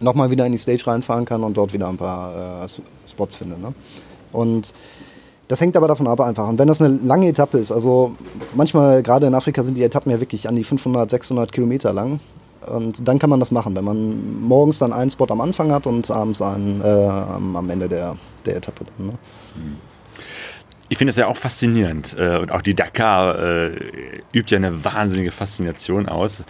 nochmal wieder in die Stage reinfahren kann und dort wieder ein paar äh, Spots finde. Ne? Und Das hängt aber davon ab einfach. Und wenn das eine lange Etappe ist, also manchmal, gerade in Afrika, sind die Etappen ja wirklich an die 500, 600 Kilometer lang. Und dann kann man das machen, wenn man morgens dann einen Spot am Anfang hat und abends einen äh, am, Ende der, der Etappe. Dann, ne? mhm ich finde es ja auch faszinierend. Äh, und auch die Dakar äh, übt ja eine wahnsinnige Faszination aus.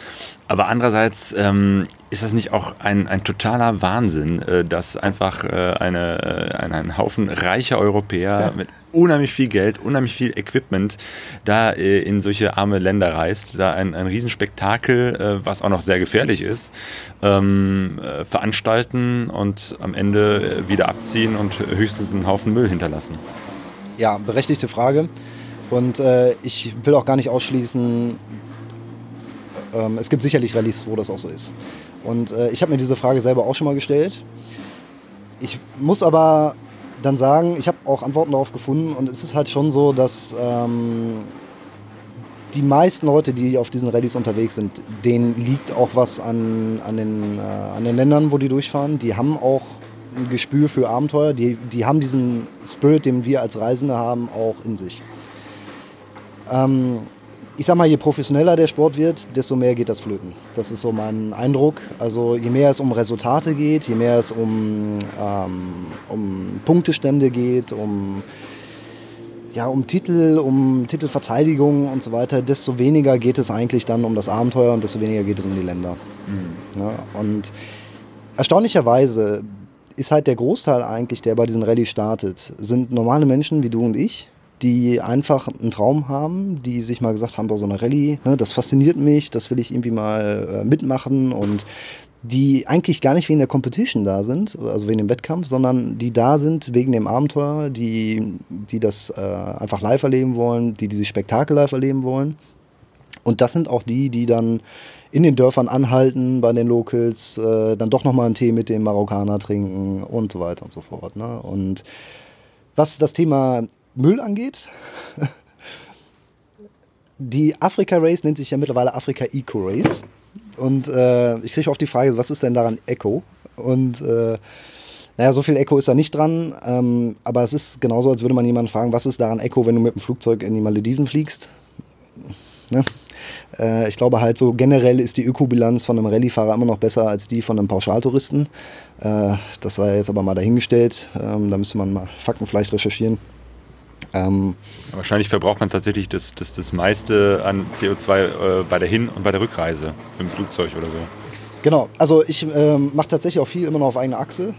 Aber andererseits ähm, ist das nicht auch ein, ein totaler Wahnsinn, äh, dass einfach äh, eine, ein, ein Haufen reicher Europäer ja. mit unheimlich viel Geld, unheimlich viel Equipment da äh, in solche arme Länder reist, da ein, ein Riesenspektakel, äh, was auch noch sehr gefährlich ist, ähm, veranstalten und am Ende wieder abziehen und höchstens einen Haufen Müll hinterlassen. Ja, berechtigte Frage. Und äh, ich will auch gar nicht ausschließen, ähm, es gibt sicherlich Rallyes, wo das auch so ist. Und äh, ich habe mir diese Frage selber auch schon mal gestellt. Ich muss aber dann sagen, ich habe auch Antworten darauf gefunden und es ist halt schon so, dass ähm, die meisten Leute, die auf diesen Rallyes unterwegs sind, denen liegt auch was an, an, den, äh, an den Ländern, wo die durchfahren. Die haben auch ein Gespür für Abenteuer. Die, die haben diesen Spirit, den wir als Reisende haben, auch in sich. Ähm, ich sag mal, je professioneller der Sport wird, desto mehr geht das flöten. Das ist so mein Eindruck. Also je mehr es um Resultate geht, je mehr es um, ähm, um Punktestände geht, um, ja, um Titel, um Titelverteidigung und so weiter, desto weniger geht es eigentlich dann um das Abenteuer und desto weniger geht es um die Länder. Mhm. Ja, und erstaunlicherweise ist halt der Großteil eigentlich, der bei diesen Rallye startet, sind normale Menschen wie du und ich, die einfach einen Traum haben, die sich mal gesagt haben, boah, so eine Rallye, ne, das fasziniert mich, das will ich irgendwie mal äh, mitmachen und die eigentlich gar nicht wegen der Competition da sind, also wegen dem Wettkampf, sondern die da sind wegen dem Abenteuer, die, die das äh, einfach live erleben wollen, die dieses Spektakel live erleben wollen. Und das sind auch die, die dann in den Dörfern anhalten bei den Locals, äh, dann doch nochmal einen Tee mit dem Marokkaner trinken und so weiter und so fort. Ne? Und was das Thema Müll angeht, die Afrika Race nennt sich ja mittlerweile Afrika Eco Race. Und äh, ich kriege oft die Frage, was ist denn daran Eco? Und äh, naja, so viel Echo ist da nicht dran, ähm, aber es ist genauso, als würde man jemanden fragen, was ist daran Echo, wenn du mit dem Flugzeug in die Malediven fliegst? Ne? Äh, ich glaube halt so generell ist die Ökobilanz von einem Rallyefahrer immer noch besser als die von einem Pauschaltouristen. Äh, das sei jetzt aber mal dahingestellt. Ähm, da müsste man mal Fakten vielleicht recherchieren. Ähm, Wahrscheinlich verbraucht man tatsächlich das, das, das meiste an CO2 äh, bei der Hin- und bei der Rückreise im Flugzeug oder so. Genau, also ich ähm, mache tatsächlich auch viel immer noch auf eigene Achse.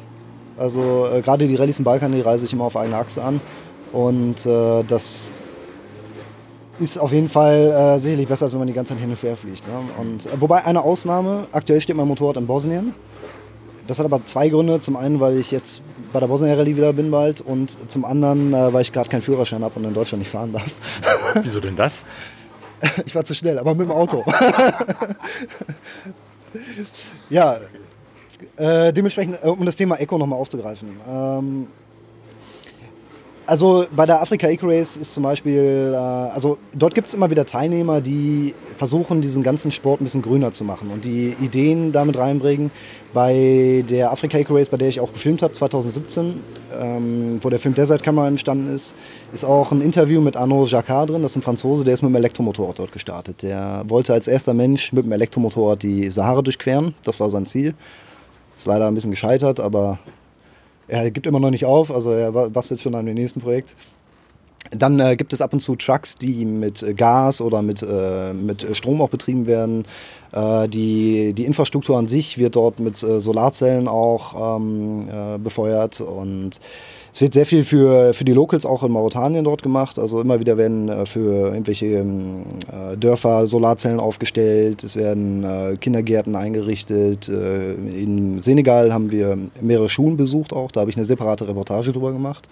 Also äh, gerade die Rallyes im Balkan, die reise ich immer auf eigene Achse an. Und äh, das ist auf jeden Fall äh, sicherlich besser, als wenn man die ganze Zeit hin und her fliegt. Ja? Und, äh, wobei eine Ausnahme, aktuell steht mein Motorrad in Bosnien. Das hat aber zwei Gründe. Zum einen, weil ich jetzt bei der Bosnien Rallye wieder bin bald und zum anderen, äh, weil ich gerade keinen Führerschein habe und in Deutschland nicht fahren darf. Wieso denn das? Ich war zu schnell, aber mit dem Auto. ja, äh, dementsprechend, äh, um das Thema Eco nochmal aufzugreifen. Ähm, also bei der Afrika Eco Race ist zum Beispiel, äh, also dort gibt es immer wieder Teilnehmer, die versuchen, diesen ganzen Sport ein bisschen grüner zu machen und die Ideen damit reinbringen. Bei der Afrika Eco Race, bei der ich auch gefilmt habe, 2017, ähm, wo der Film Desert Camera entstanden ist, ist auch ein Interview mit Arnaud Jacquard drin. Das ist ein Franzose, der ist mit dem Elektromotorrad dort gestartet. Der wollte als erster Mensch mit dem Elektromotorrad die Sahara durchqueren. Das war sein Ziel. Ist leider ein bisschen gescheitert, aber er gibt immer noch nicht auf, also er bastelt schon an dem nächsten Projekt. Dann äh, gibt es ab und zu Trucks, die mit äh, Gas oder mit, äh, mit Strom auch betrieben werden. Äh, die, die Infrastruktur an sich wird dort mit äh, Solarzellen auch ähm, äh, befeuert und es wird sehr viel für, für die Locals auch in Mauretanien dort gemacht. Also immer wieder werden äh, für irgendwelche ähm, äh, Dörfer Solarzellen aufgestellt. Es werden äh, Kindergärten eingerichtet. In Senegal haben wir mehrere Schulen besucht auch. Da habe ich eine separate Reportage drüber gemacht.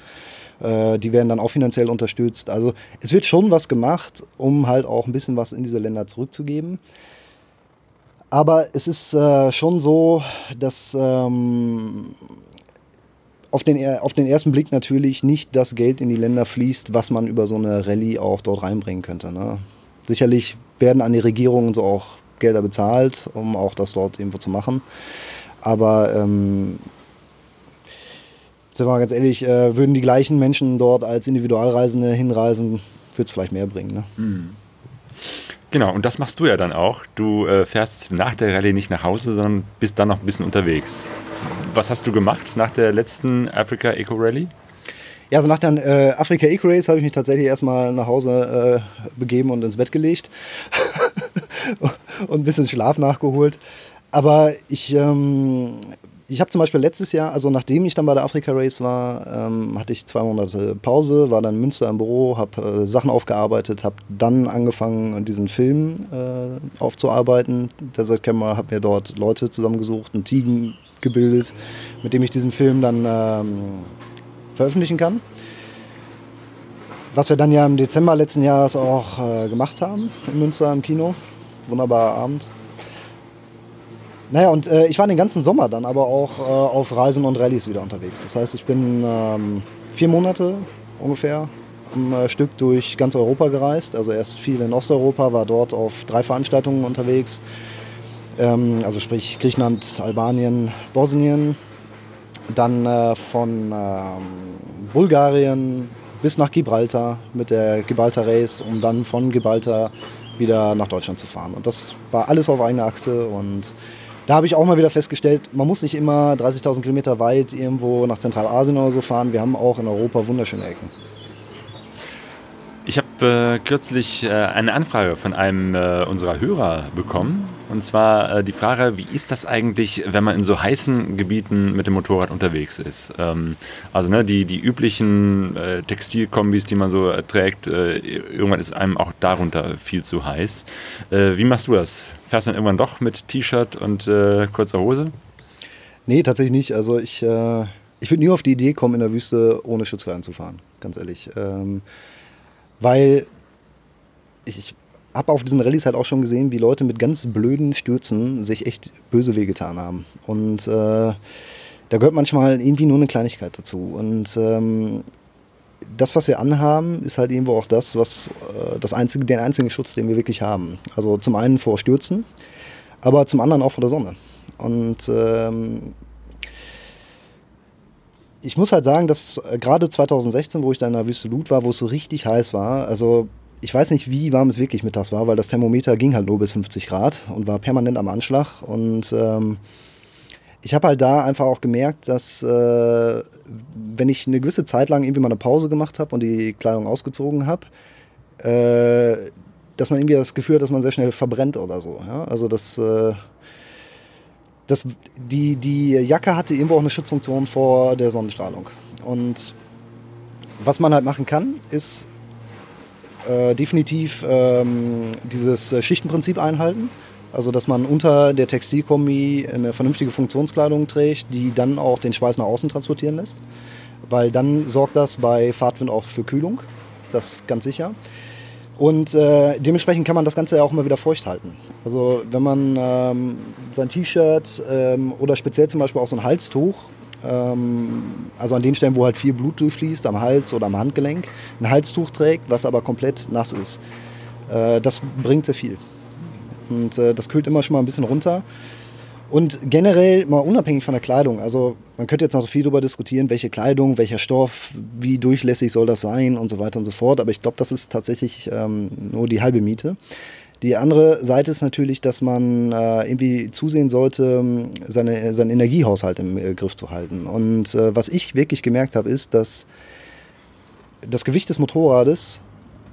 Die werden dann auch finanziell unterstützt. Also es wird schon was gemacht, um halt auch ein bisschen was in diese Länder zurückzugeben. Aber es ist äh, schon so, dass ähm, auf den, auf den ersten Blick natürlich nicht das Geld in die Länder fließt, was man über so eine Rallye auch dort reinbringen könnte. Ne? Sicherlich werden an die Regierungen so auch Gelder bezahlt, um auch das dort irgendwo zu machen. Aber ähm, sind wir mal ganz ehrlich, äh, würden die gleichen Menschen dort als Individualreisende hinreisen, würde es vielleicht mehr bringen. Ne? Mhm. Genau, und das machst du ja dann auch. Du äh, fährst nach der Rallye nicht nach Hause, sondern bist dann noch ein bisschen unterwegs. Was hast du gemacht nach der letzten Africa Eco Rally? Ja, also nach der äh, Afrika Eco Race habe ich mich tatsächlich erstmal nach Hause äh, begeben und ins Bett gelegt und ein bisschen Schlaf nachgeholt. Aber ich, ähm, ich habe zum Beispiel letztes Jahr, also nachdem ich dann bei der Afrika Race war, ähm, hatte ich zwei Monate Pause, war dann in Münster im Büro, habe äh, Sachen aufgearbeitet, habe dann angefangen, diesen Film äh, aufzuarbeiten. Desert Camera habe mir dort Leute zusammengesucht, ein Team gebildet, mit dem ich diesen Film dann ähm, veröffentlichen kann. Was wir dann ja im Dezember letzten Jahres auch äh, gemacht haben in Münster im Kino. Wunderbarer Abend. Naja, und äh, ich war den ganzen Sommer dann aber auch äh, auf Reisen und Rallyes wieder unterwegs. Das heißt, ich bin ähm, vier Monate ungefähr am äh, Stück durch ganz Europa gereist. Also erst viel in Osteuropa, war dort auf drei Veranstaltungen unterwegs. Ähm, also sprich Griechenland, Albanien, Bosnien, dann äh, von ähm, Bulgarien bis nach Gibraltar mit der Gibraltar Race, um dann von Gibraltar wieder nach Deutschland zu fahren. Und das war alles auf einer Achse und da habe ich auch mal wieder festgestellt, man muss nicht immer 30.000 Kilometer weit irgendwo nach Zentralasien oder so fahren. Wir haben auch in Europa wunderschöne Ecken. Habe äh, kürzlich äh, eine Anfrage von einem äh, unserer Hörer bekommen. Und zwar äh, die Frage, wie ist das eigentlich, wenn man in so heißen Gebieten mit dem Motorrad unterwegs ist? Ähm, also ne, die, die üblichen äh, Textilkombis, die man so trägt, äh, irgendwann ist einem auch darunter viel zu heiß. wie machst du das? Fährst du dann irgendwann doch mit T-Shirt und kurzer Hose? Nee, tatsächlich nicht. Also ich, ich würde nie auf die Idee kommen, in der Wüste ohne Schutzkleidung zu fahren, ganz ehrlich. Ähm, weil ich, ich habe auf diesen Rallyes halt auch schon gesehen, wie Leute mit ganz blöden Stürzen sich echt böse wehgetan haben. Und äh, da gehört manchmal irgendwie nur eine Kleinigkeit dazu. Und ähm, das, was wir anhaben, ist halt irgendwo auch das, was äh, das einzige, den einzigen Schutz, den wir wirklich haben. Also zum einen vor Stürzen, aber zum anderen auch vor der Sonne. Und ähm, ich muss halt sagen, dass äh, gerade 2016, wo ich da in der Wüste Lut war, wo es so richtig heiß war, also ich weiß nicht, wie warm es wirklich mittags war, weil das Thermometer ging halt nur bis 50 Grad und war permanent am Anschlag. Und ähm, ich habe halt da einfach auch gemerkt, dass äh, wenn ich eine gewisse Zeit lang irgendwie mal eine Pause gemacht habe und die Kleidung ausgezogen habe, äh, dass man irgendwie das Gefühl hat, dass man sehr schnell verbrennt oder so. Ja? Also das äh, das, die, die Jacke hatte irgendwo auch eine Schutzfunktion vor der Sonnenstrahlung. Und was man halt machen kann, ist äh, definitiv ähm, dieses äh, Schichtenprinzip einhalten. Also, dass man unter der Textilkombi eine vernünftige Funktionskleidung trägt, die dann auch den Schweiß nach außen transportieren lässt. Weil dann sorgt das bei Fahrtwind auch für Kühlung. Das ganz sicher. Und äh, dementsprechend kann man das Ganze ja auch immer wieder feucht halten. Also wenn man ähm, sein T-Shirt ähm, oder speziell zum Beispiel auch so ein Halstuch, ähm, also an den Stellen, wo halt viel Blut durchfließt, am Hals oder am Handgelenk, ein Halstuch trägt, was aber komplett nass ist, äh, das bringt sehr viel. Und äh, das kühlt immer schon mal ein bisschen runter. Und generell mal unabhängig von der Kleidung, also man könnte jetzt noch so viel darüber diskutieren, welche Kleidung, welcher Stoff, wie durchlässig soll das sein und so weiter und so fort, aber ich glaube, das ist tatsächlich ähm, nur die halbe Miete. Die andere Seite ist natürlich, dass man äh, irgendwie zusehen sollte, seine, seinen Energiehaushalt im äh, Griff zu halten. Und äh, was ich wirklich gemerkt habe, ist, dass das Gewicht des Motorrades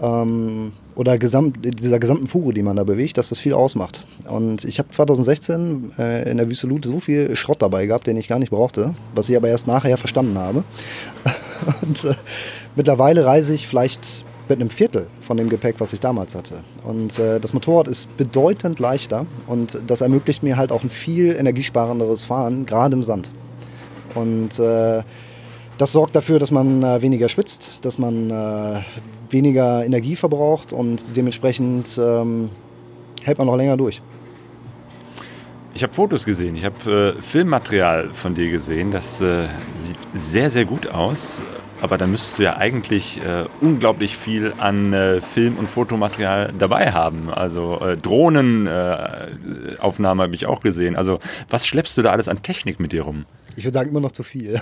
ähm, oder gesamt, dieser gesamten Fuge, die man da bewegt, dass das viel ausmacht. Und ich habe 2016 äh, in der Wüste Lut so viel Schrott dabei gehabt, den ich gar nicht brauchte, was ich aber erst nachher verstanden habe. Und äh, mittlerweile reise ich vielleicht mit einem Viertel von dem Gepäck, was ich damals hatte. Und äh, das Motorrad ist bedeutend leichter und das ermöglicht mir halt auch ein viel energiesparenderes Fahren, gerade im Sand. Und äh, das sorgt dafür, dass man äh, weniger schwitzt, dass man äh, weniger Energie verbraucht und dementsprechend ähm, hält man noch länger durch. Ich habe Fotos gesehen, ich habe äh, Filmmaterial von dir gesehen, das äh, sieht sehr, sehr gut aus. Aber da müsstest du ja eigentlich äh, unglaublich viel an äh, Film- und Fotomaterial dabei haben. Also äh, Drohnenaufnahme habe ich auch gesehen. Also was schleppst du da alles an Technik mit dir rum? Ich würde sagen, immer noch zu viel.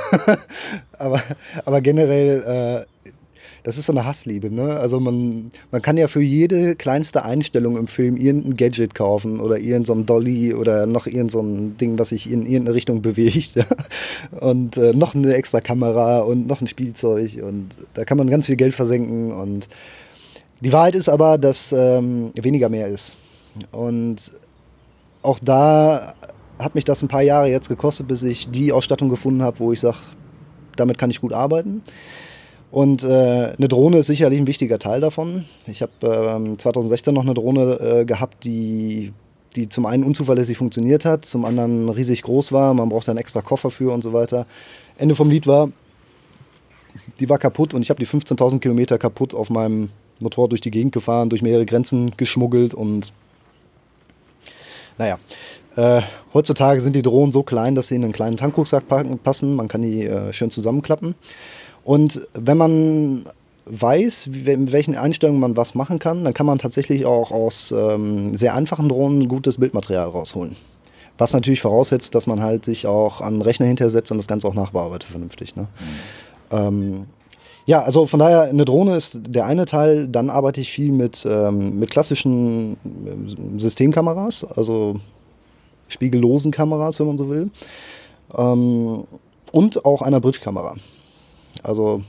aber, aber generell, äh, das ist so eine Hassliebe. Ne? Also man, man kann ja für jede kleinste Einstellung im Film irgendein Gadget kaufen oder irgendein so Dolly oder noch irgendein so Ding, was sich in irgendeine Richtung bewegt. Ja? Und äh, noch eine extra Kamera und noch ein Spielzeug. Und da kann man ganz viel Geld versenken. Und die Wahrheit ist aber, dass ähm, weniger mehr ist. Und auch da hat mich das ein paar Jahre jetzt gekostet, bis ich die Ausstattung gefunden habe, wo ich sage, damit kann ich gut arbeiten. Und äh, eine Drohne ist sicherlich ein wichtiger Teil davon. Ich habe äh, 2016 noch eine Drohne äh, gehabt, die, die zum einen unzuverlässig funktioniert hat, zum anderen riesig groß war. Man braucht einen extra Koffer für und so weiter. Ende vom Lied war, die war kaputt und ich habe die 15.000 Kilometer kaputt auf meinem Motorrad durch die Gegend gefahren, durch mehrere Grenzen geschmuggelt und naja. Äh, heutzutage sind die Drohnen so klein, dass sie in einen kleinen Tankrucksack passen. Man kann die äh, schön zusammenklappen. Und wenn man weiß, in welchen Einstellungen man was machen kann, dann kann man tatsächlich auch aus ähm, sehr einfachen Drohnen gutes Bildmaterial rausholen. Was natürlich voraussetzt, dass man halt sich auch an den Rechner hintersetzt und das Ganze auch nachbearbeitet vernünftig. Ne? Mhm. Ähm, ja, also von daher, eine Drohne ist der eine Teil. Dann arbeite ich viel mit, ähm, mit klassischen äh, Systemkameras, also spiegellosen Kameras, wenn man so will. Ähm, und auch einer Bridge-Kamera. Also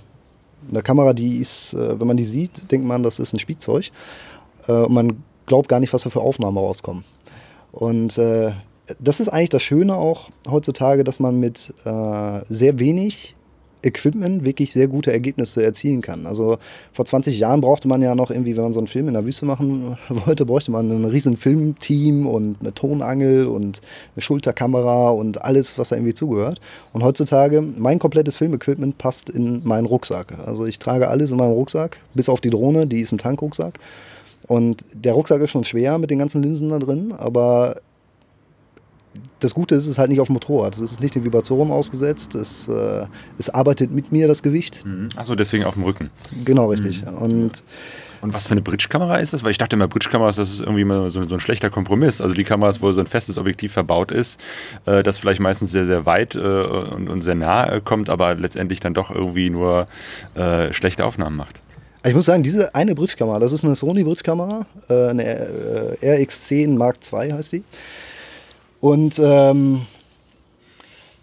eine Kamera, die ist, äh, wenn man die sieht, denkt man, das ist ein Spielzeug. Äh, und man glaubt gar nicht, was da für Aufnahmen rauskommen. Und äh, das ist eigentlich das Schöne auch heutzutage, dass man mit sehr wenig Equipment wirklich sehr gute Ergebnisse erzielen kann. Also vor 20 Jahren brauchte man ja noch irgendwie, wenn man so einen Film in der Wüste machen wollte, bräuchte man ein riesen Filmteam und eine Tonangel und eine Schulterkamera und alles, was da irgendwie zugehört. Und heutzutage, mein komplettes Filmequipment passt in meinen Rucksack. Also ich trage alles in meinem Rucksack, bis auf die Drohne, die ist im Tankrucksack. Und der Rucksack ist schon schwer mit den ganzen Linsen da drin, aber das Gute ist, es ist halt nicht auf dem Motorrad. Es ist nicht dem Vibration ausgesetzt. Es, äh, es arbeitet mit mir das Gewicht. Mhm. Achso, deswegen auf dem Rücken. Genau, richtig. Mhm. Und, und was für eine Bridge-Kamera ist das? Weil ich dachte immer, Bridge-Kameras, das ist irgendwie mal so, so, ein schlechter Kompromiss. Also die Kameras, wo so ein festes Objektiv verbaut ist, äh, das vielleicht meistens sehr, sehr weit äh, und, und, sehr nah äh, kommt, aber letztendlich dann doch irgendwie nur äh, schlechte Aufnahmen macht. Ich muss sagen, diese eine Bridge-Kamera, das ist eine Sony Bridge-Kamera, äh, eine RX10 Mark II heißt die. Und ähm,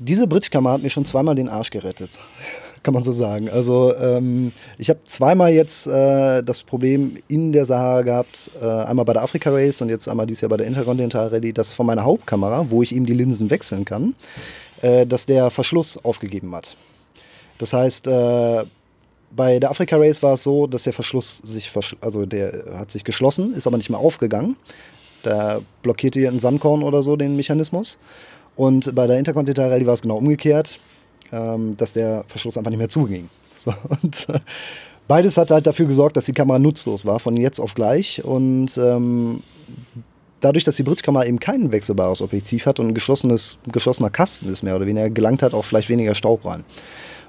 diese Bridge-Kamera hat mir schon zweimal den Arsch gerettet, kann man so sagen. Also ähm, ich habe zweimal jetzt äh, das Problem in der Sahara gehabt, äh, einmal bei der Afrika Race und jetzt einmal dieses Jahr bei der Intercontinental Rallye, dass von meiner Hauptkamera, wo ich eben die Linsen wechseln kann, äh, dass der Verschluss aufgegeben hat. Das heißt, äh, bei der Afrika Race war es so, dass der Verschluss sich, also der hat sich geschlossen, ist aber nicht mehr aufgegangen. Da blockierte hier ein Sandkorn oder so den Mechanismus. Und bei der Intercontinental Rallye war es genau umgekehrt, ähm, dass der Verschluss einfach nicht mehr zuging. So, und äh, beides hat halt dafür gesorgt, dass die Kamera nutzlos war, von jetzt auf gleich. Und ähm, dadurch, dass die Bridge-Kamera eben kein wechselbares Objektiv hat und ein geschlossenes, geschlossener Kasten ist, mehr oder weniger, gelangt hat auch vielleicht weniger Staub rein.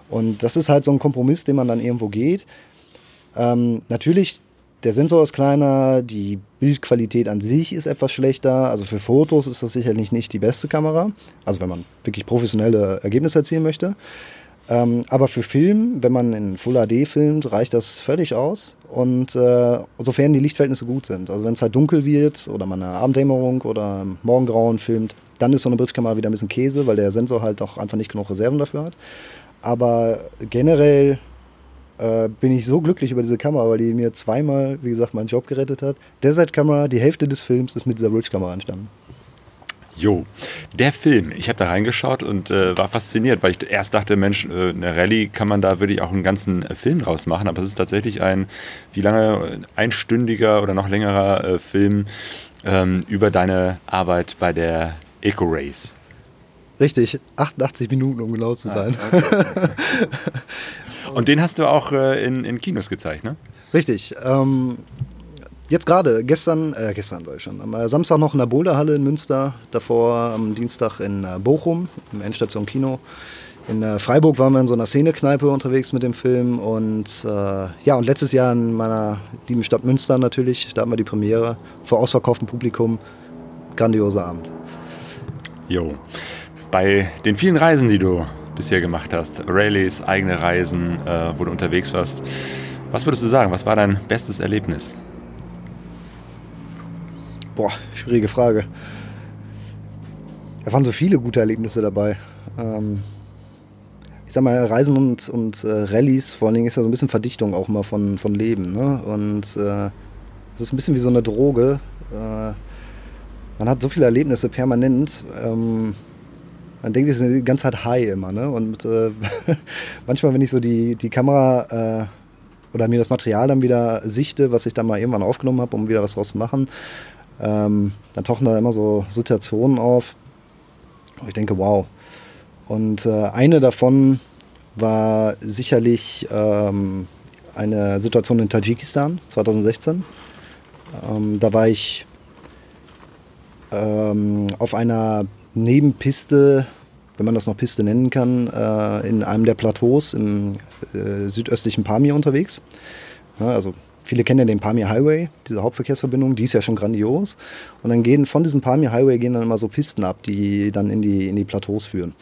Und das ist halt so ein Kompromiss, den man dann irgendwo geht. Ähm, natürlich der Sensor ist kleiner, die Bildqualität an sich ist etwas schlechter. Also für Fotos ist das sicherlich nicht die beste Kamera. Also wenn man wirklich professionelle Ergebnisse erzielen möchte. Ähm, aber für Film, wenn man in Full HD filmt, reicht das völlig aus. Und äh, sofern die Lichtverhältnisse gut sind. Also wenn es halt dunkel wird oder man eine Abenddämmerung oder Morgengrauen filmt, dann ist so eine Bridge-Kamera wieder ein bisschen Käse, weil der Sensor halt auch einfach nicht genug Reserven dafür hat. Aber generell äh, bin ich so glücklich über diese Kamera, weil die mir zweimal, wie gesagt, meinen Job gerettet hat. Desert-Kamera, die Hälfte des Films ist mit dieser Bridge-Kamera entstanden. Jo, der Film, ich habe da reingeschaut und äh, war fasziniert, weil ich erst dachte, Mensch, äh, eine Rallye kann man da wirklich auch einen ganzen äh, Film draus machen, aber es ist tatsächlich ein, wie lange, einstündiger oder noch längerer äh, Film ähm, über deine Arbeit bei der Eco Race. Richtig, 88 Minuten, um genau zu ah, sein. Ah, okay. Und den hast du auch äh, in, in Kinos gezeigt, ne? Richtig. Ähm, jetzt gerade, gestern, äh, gestern sag ich schon, am äh, Samstag noch in der Boulderhalle in Münster, davor am Dienstag in äh, Bochum, im Endstation Kino. In äh, Freiburg waren wir in so einer Szenekneipe unterwegs mit dem Film und äh, ja, und letztes Jahr in meiner lieben Stadt Münster natürlich, da hatten wir die Premiere vor ausverkauftem Publikum. Grandioser Abend. Jo. bei den vielen Reisen, die du bisher gemacht hast, Rallyes, eigene Reisen, äh, wo du unterwegs warst, was würdest du sagen? Was war dein bestes Erlebnis? Boah, schwierige Frage. Da waren so viele gute Erlebnisse dabei. Ähm, ich sag mal, Reisen und, und äh, Rallyes, vor allen Dingen ist ja so ein bisschen Verdichtung auch mal von, von Leben. Ne? Und es äh, ist ein bisschen wie so eine Droge. Äh, man hat so viele Erlebnisse permanent. Ähm, man denkt, es ist die ganze Zeit high immer. Ne? Und äh, manchmal, wenn ich so die, die Kamera äh, oder mir das Material dann wieder sichte, was ich dann mal irgendwann aufgenommen habe, um wieder was draus zu machen, ähm, dann tauchen da immer so Situationen auf, wo ich denke, wow. Und äh, eine davon war sicherlich ähm, eine Situation in Tadschikistan 2016. Ähm, da war ich ähm, auf einer Nebenpiste, wenn man das noch Piste nennen kann, äh, in einem der Plateaus im äh, südöstlichen Pamir unterwegs. Ja, also Viele kennen ja den Pamir Highway, diese Hauptverkehrsverbindung, die ist ja schon grandios. Und dann gehen von diesem Pamir Highway gehen dann immer so Pisten ab, die dann in die, in die Plateaus führen.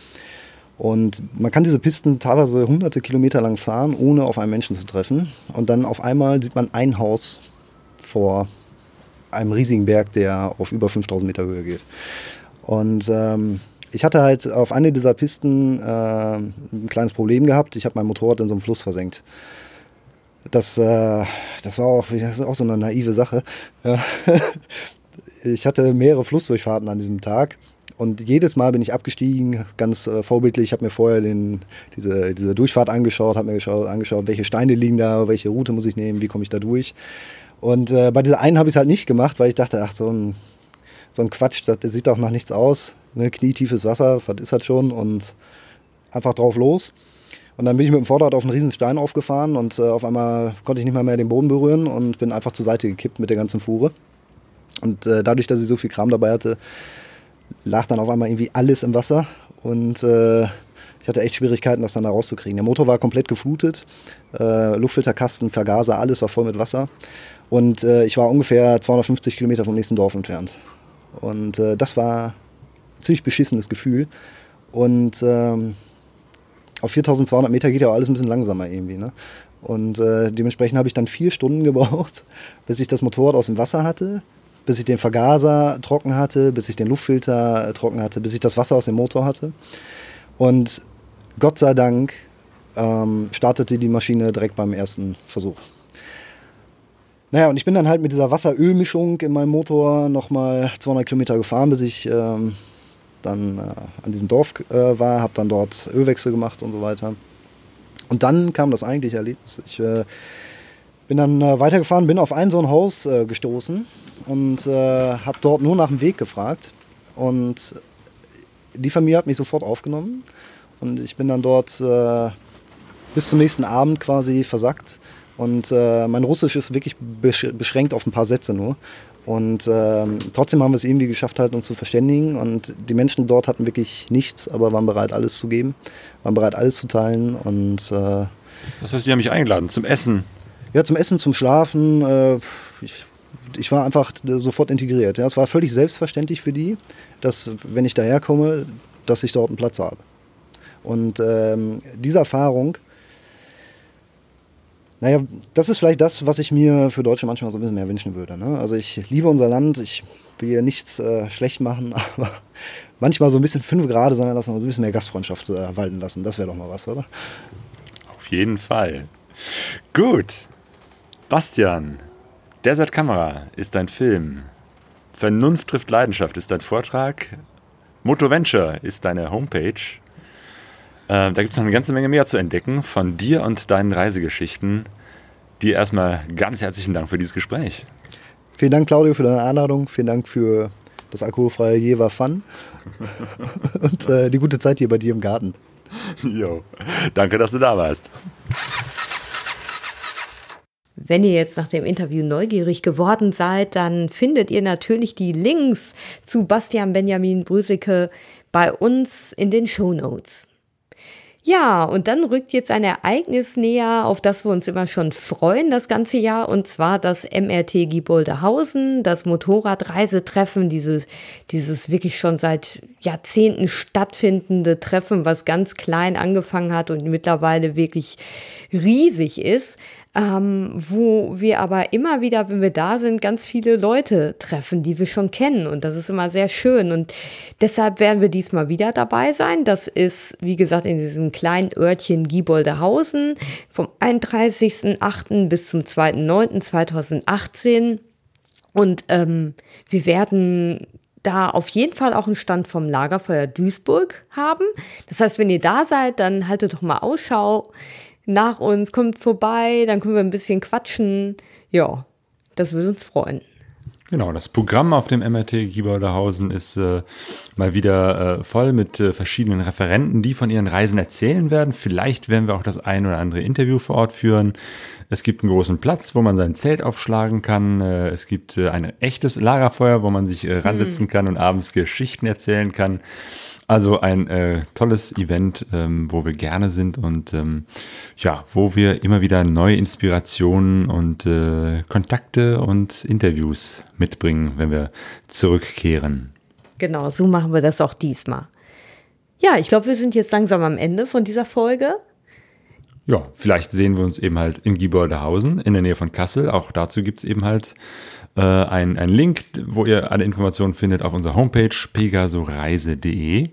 Und man kann diese Pisten teilweise hunderte Kilometer lang fahren, ohne auf einen Menschen zu treffen. Und dann auf einmal sieht man ein Haus vor einem riesigen Berg, der auf über 5000 Meter Höhe geht. Und ähm, ich hatte halt auf einer dieser Pisten äh, ein kleines Problem gehabt. Ich habe mein Motorrad in so einem Fluss versenkt. Das, äh, das war auch, das ist auch so eine naive Sache. ich hatte mehrere Flussdurchfahrten an diesem Tag. Und jedes Mal bin ich abgestiegen, ganz äh, vorbildlich. Ich habe mir vorher den, diese, diese Durchfahrt angeschaut, habe mir geschaut, angeschaut, welche Steine liegen da, welche Route muss ich nehmen, wie komme ich da durch. Und äh, bei dieser einen habe ich es halt nicht gemacht, weil ich dachte, ach, so ein, so ein Quatsch, das, das sieht doch nach nichts aus. Ne? Knietiefes Wasser, was ist das schon? Und einfach drauf los. Und dann bin ich mit dem Vorderrad auf einen riesen Stein aufgefahren und äh, auf einmal konnte ich nicht mehr, mehr den Boden berühren und bin einfach zur Seite gekippt mit der ganzen Fuhre. Und äh, dadurch, dass ich so viel Kram dabei hatte, lag dann auf einmal irgendwie alles im Wasser und äh, ich hatte echt Schwierigkeiten, das dann da rauszukriegen. Der Motor war komplett geflutet, äh, Luftfilterkasten, Vergaser, alles war voll mit Wasser und äh, ich war ungefähr 250 Kilometer vom nächsten Dorf entfernt. Und äh, das war ein ziemlich beschissenes Gefühl und ähm, auf 4200 Meter geht ja auch alles ein bisschen langsamer irgendwie. Ne? Und äh, dementsprechend habe ich dann vier Stunden gebraucht, bis ich das Motorrad aus dem Wasser hatte, bis ich den Vergaser trocken hatte, bis ich den Luftfilter äh, trocken hatte, bis ich das Wasser aus dem Motor hatte. Und Gott sei Dank ähm, startete die Maschine direkt beim ersten Versuch. Naja, und ich bin dann halt mit dieser Wasser-Öl-Mischung in meinem Motor nochmal 200 Kilometer gefahren, bis ich ähm, dann äh, an diesem Dorf äh, war, habe dann dort Ölwechsel gemacht und so weiter. Und dann kam das eigentliche Erlebnis. Ich äh, bin dann äh, weitergefahren, bin auf ein so ein Haus äh, gestoßen und äh, habe dort nur nach dem Weg gefragt. Und die Familie hat mich sofort aufgenommen und ich bin dann dort bis zum nächsten Abend quasi versackt. Und mein Russisch ist wirklich beschränkt auf ein paar Sätze nur. Und ähm, trotzdem haben wir es irgendwie geschafft, halt uns zu verständigen. Und die Menschen dort hatten wirklich nichts, aber waren bereit, alles zu geben, waren bereit, alles zu teilen. Und äh, das heißt, die haben mich eingeladen zum Essen. Ja, zum Essen, zum Schlafen. Äh, ich, ich, war einfach sofort integriert. Ja. Es war völlig selbstverständlich für die, dass, wenn ich daherkomme, dass ich dort einen Platz habe. Und ähm, diese Erfahrung naja, das ist vielleicht das, was ich mir für Deutsche manchmal so ein bisschen mehr wünschen würde. Ne? Also ich liebe unser Land, ich will hier nichts äh, schlecht machen, aber manchmal so ein bisschen fünf Grad sein lassen und ein bisschen mehr Gastfreundschaft äh, walten lassen. Das wäre doch mal was, oder? Auf jeden Fall. Gut. Bastian, Desert Kamera ist dein Film. Vernunft trifft Leidenschaft ist dein Vortrag. Moto Venture ist deine Homepage. Äh, da gibt es noch eine ganze Menge mehr zu entdecken von dir und deinen Reisegeschichten. Dir erstmal ganz herzlichen Dank für dieses Gespräch. Vielen Dank, Claudio, für deine Einladung. Vielen Dank für das alkoholfreie Jever Fun und äh, die gute Zeit hier bei dir im Garten. Jo, danke, dass du da warst. Wenn ihr jetzt nach dem Interview neugierig geworden seid, dann findet ihr natürlich die Links zu Bastian Benjamin Brüsicke bei uns in den Show Notes. Ja, und dann rückt jetzt ein Ereignis näher, auf das wir uns immer schon freuen das ganze Jahr, und zwar das MRT Gieboldehausen, das Motorradreisetreffen, dieses, dieses wirklich schon seit Jahrzehnten stattfindende Treffen, was ganz klein angefangen hat und mittlerweile wirklich riesig ist ähm, wo wir aber immer wieder, wenn wir da sind, ganz viele Leute treffen, die wir schon kennen. Und das ist immer sehr schön. Und deshalb werden wir diesmal wieder dabei sein. Das ist, wie gesagt, in diesem kleinen Örtchen Gieboldehausen vom 31.08. bis zum 2.09.2018. Und ähm, wir werden da auf jeden Fall auch einen Stand vom Lagerfeuer Duisburg haben. Das heißt, wenn ihr da seid, dann haltet doch mal Ausschau nach uns, kommt vorbei, dann können wir ein bisschen quatschen. Ja, das würde uns freuen. Genau, das Programm auf dem MRT Giebauderhausen ist äh, mal wieder äh, voll mit äh, verschiedenen Referenten, die von ihren Reisen erzählen werden. Vielleicht werden wir auch das ein oder andere Interview vor Ort führen. Es gibt einen großen Platz, wo man sein Zelt aufschlagen kann. Äh, es gibt äh, ein echtes Lagerfeuer, wo man sich äh, ransetzen hm. kann und abends Geschichten erzählen kann. Also ein äh, tolles Event, ähm, wo wir gerne sind und ähm, ja, wo wir immer wieder neue Inspirationen und äh, Kontakte und Interviews mitbringen, wenn wir zurückkehren. Genau, so machen wir das auch diesmal. Ja, ich glaube, wir sind jetzt langsam am Ende von dieser Folge. Ja, vielleicht sehen wir uns eben halt in Gieboldehausen in der Nähe von Kassel. Auch dazu gibt es eben halt äh, einen Link, wo ihr alle Informationen findet auf unserer Homepage pegasoreise.de.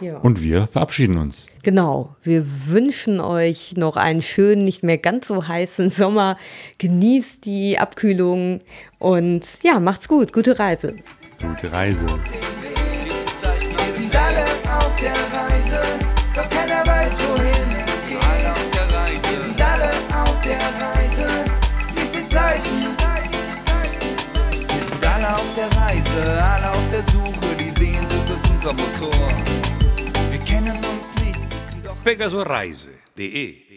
Ja. Und wir verabschieden uns. Genau. Wir wünschen euch noch einen schönen, nicht mehr ganz so heißen Sommer. Genießt die Abkühlung und ja, macht's gut. Gute Reise. Gute Reise. Unser Motor. Pegasoreise.de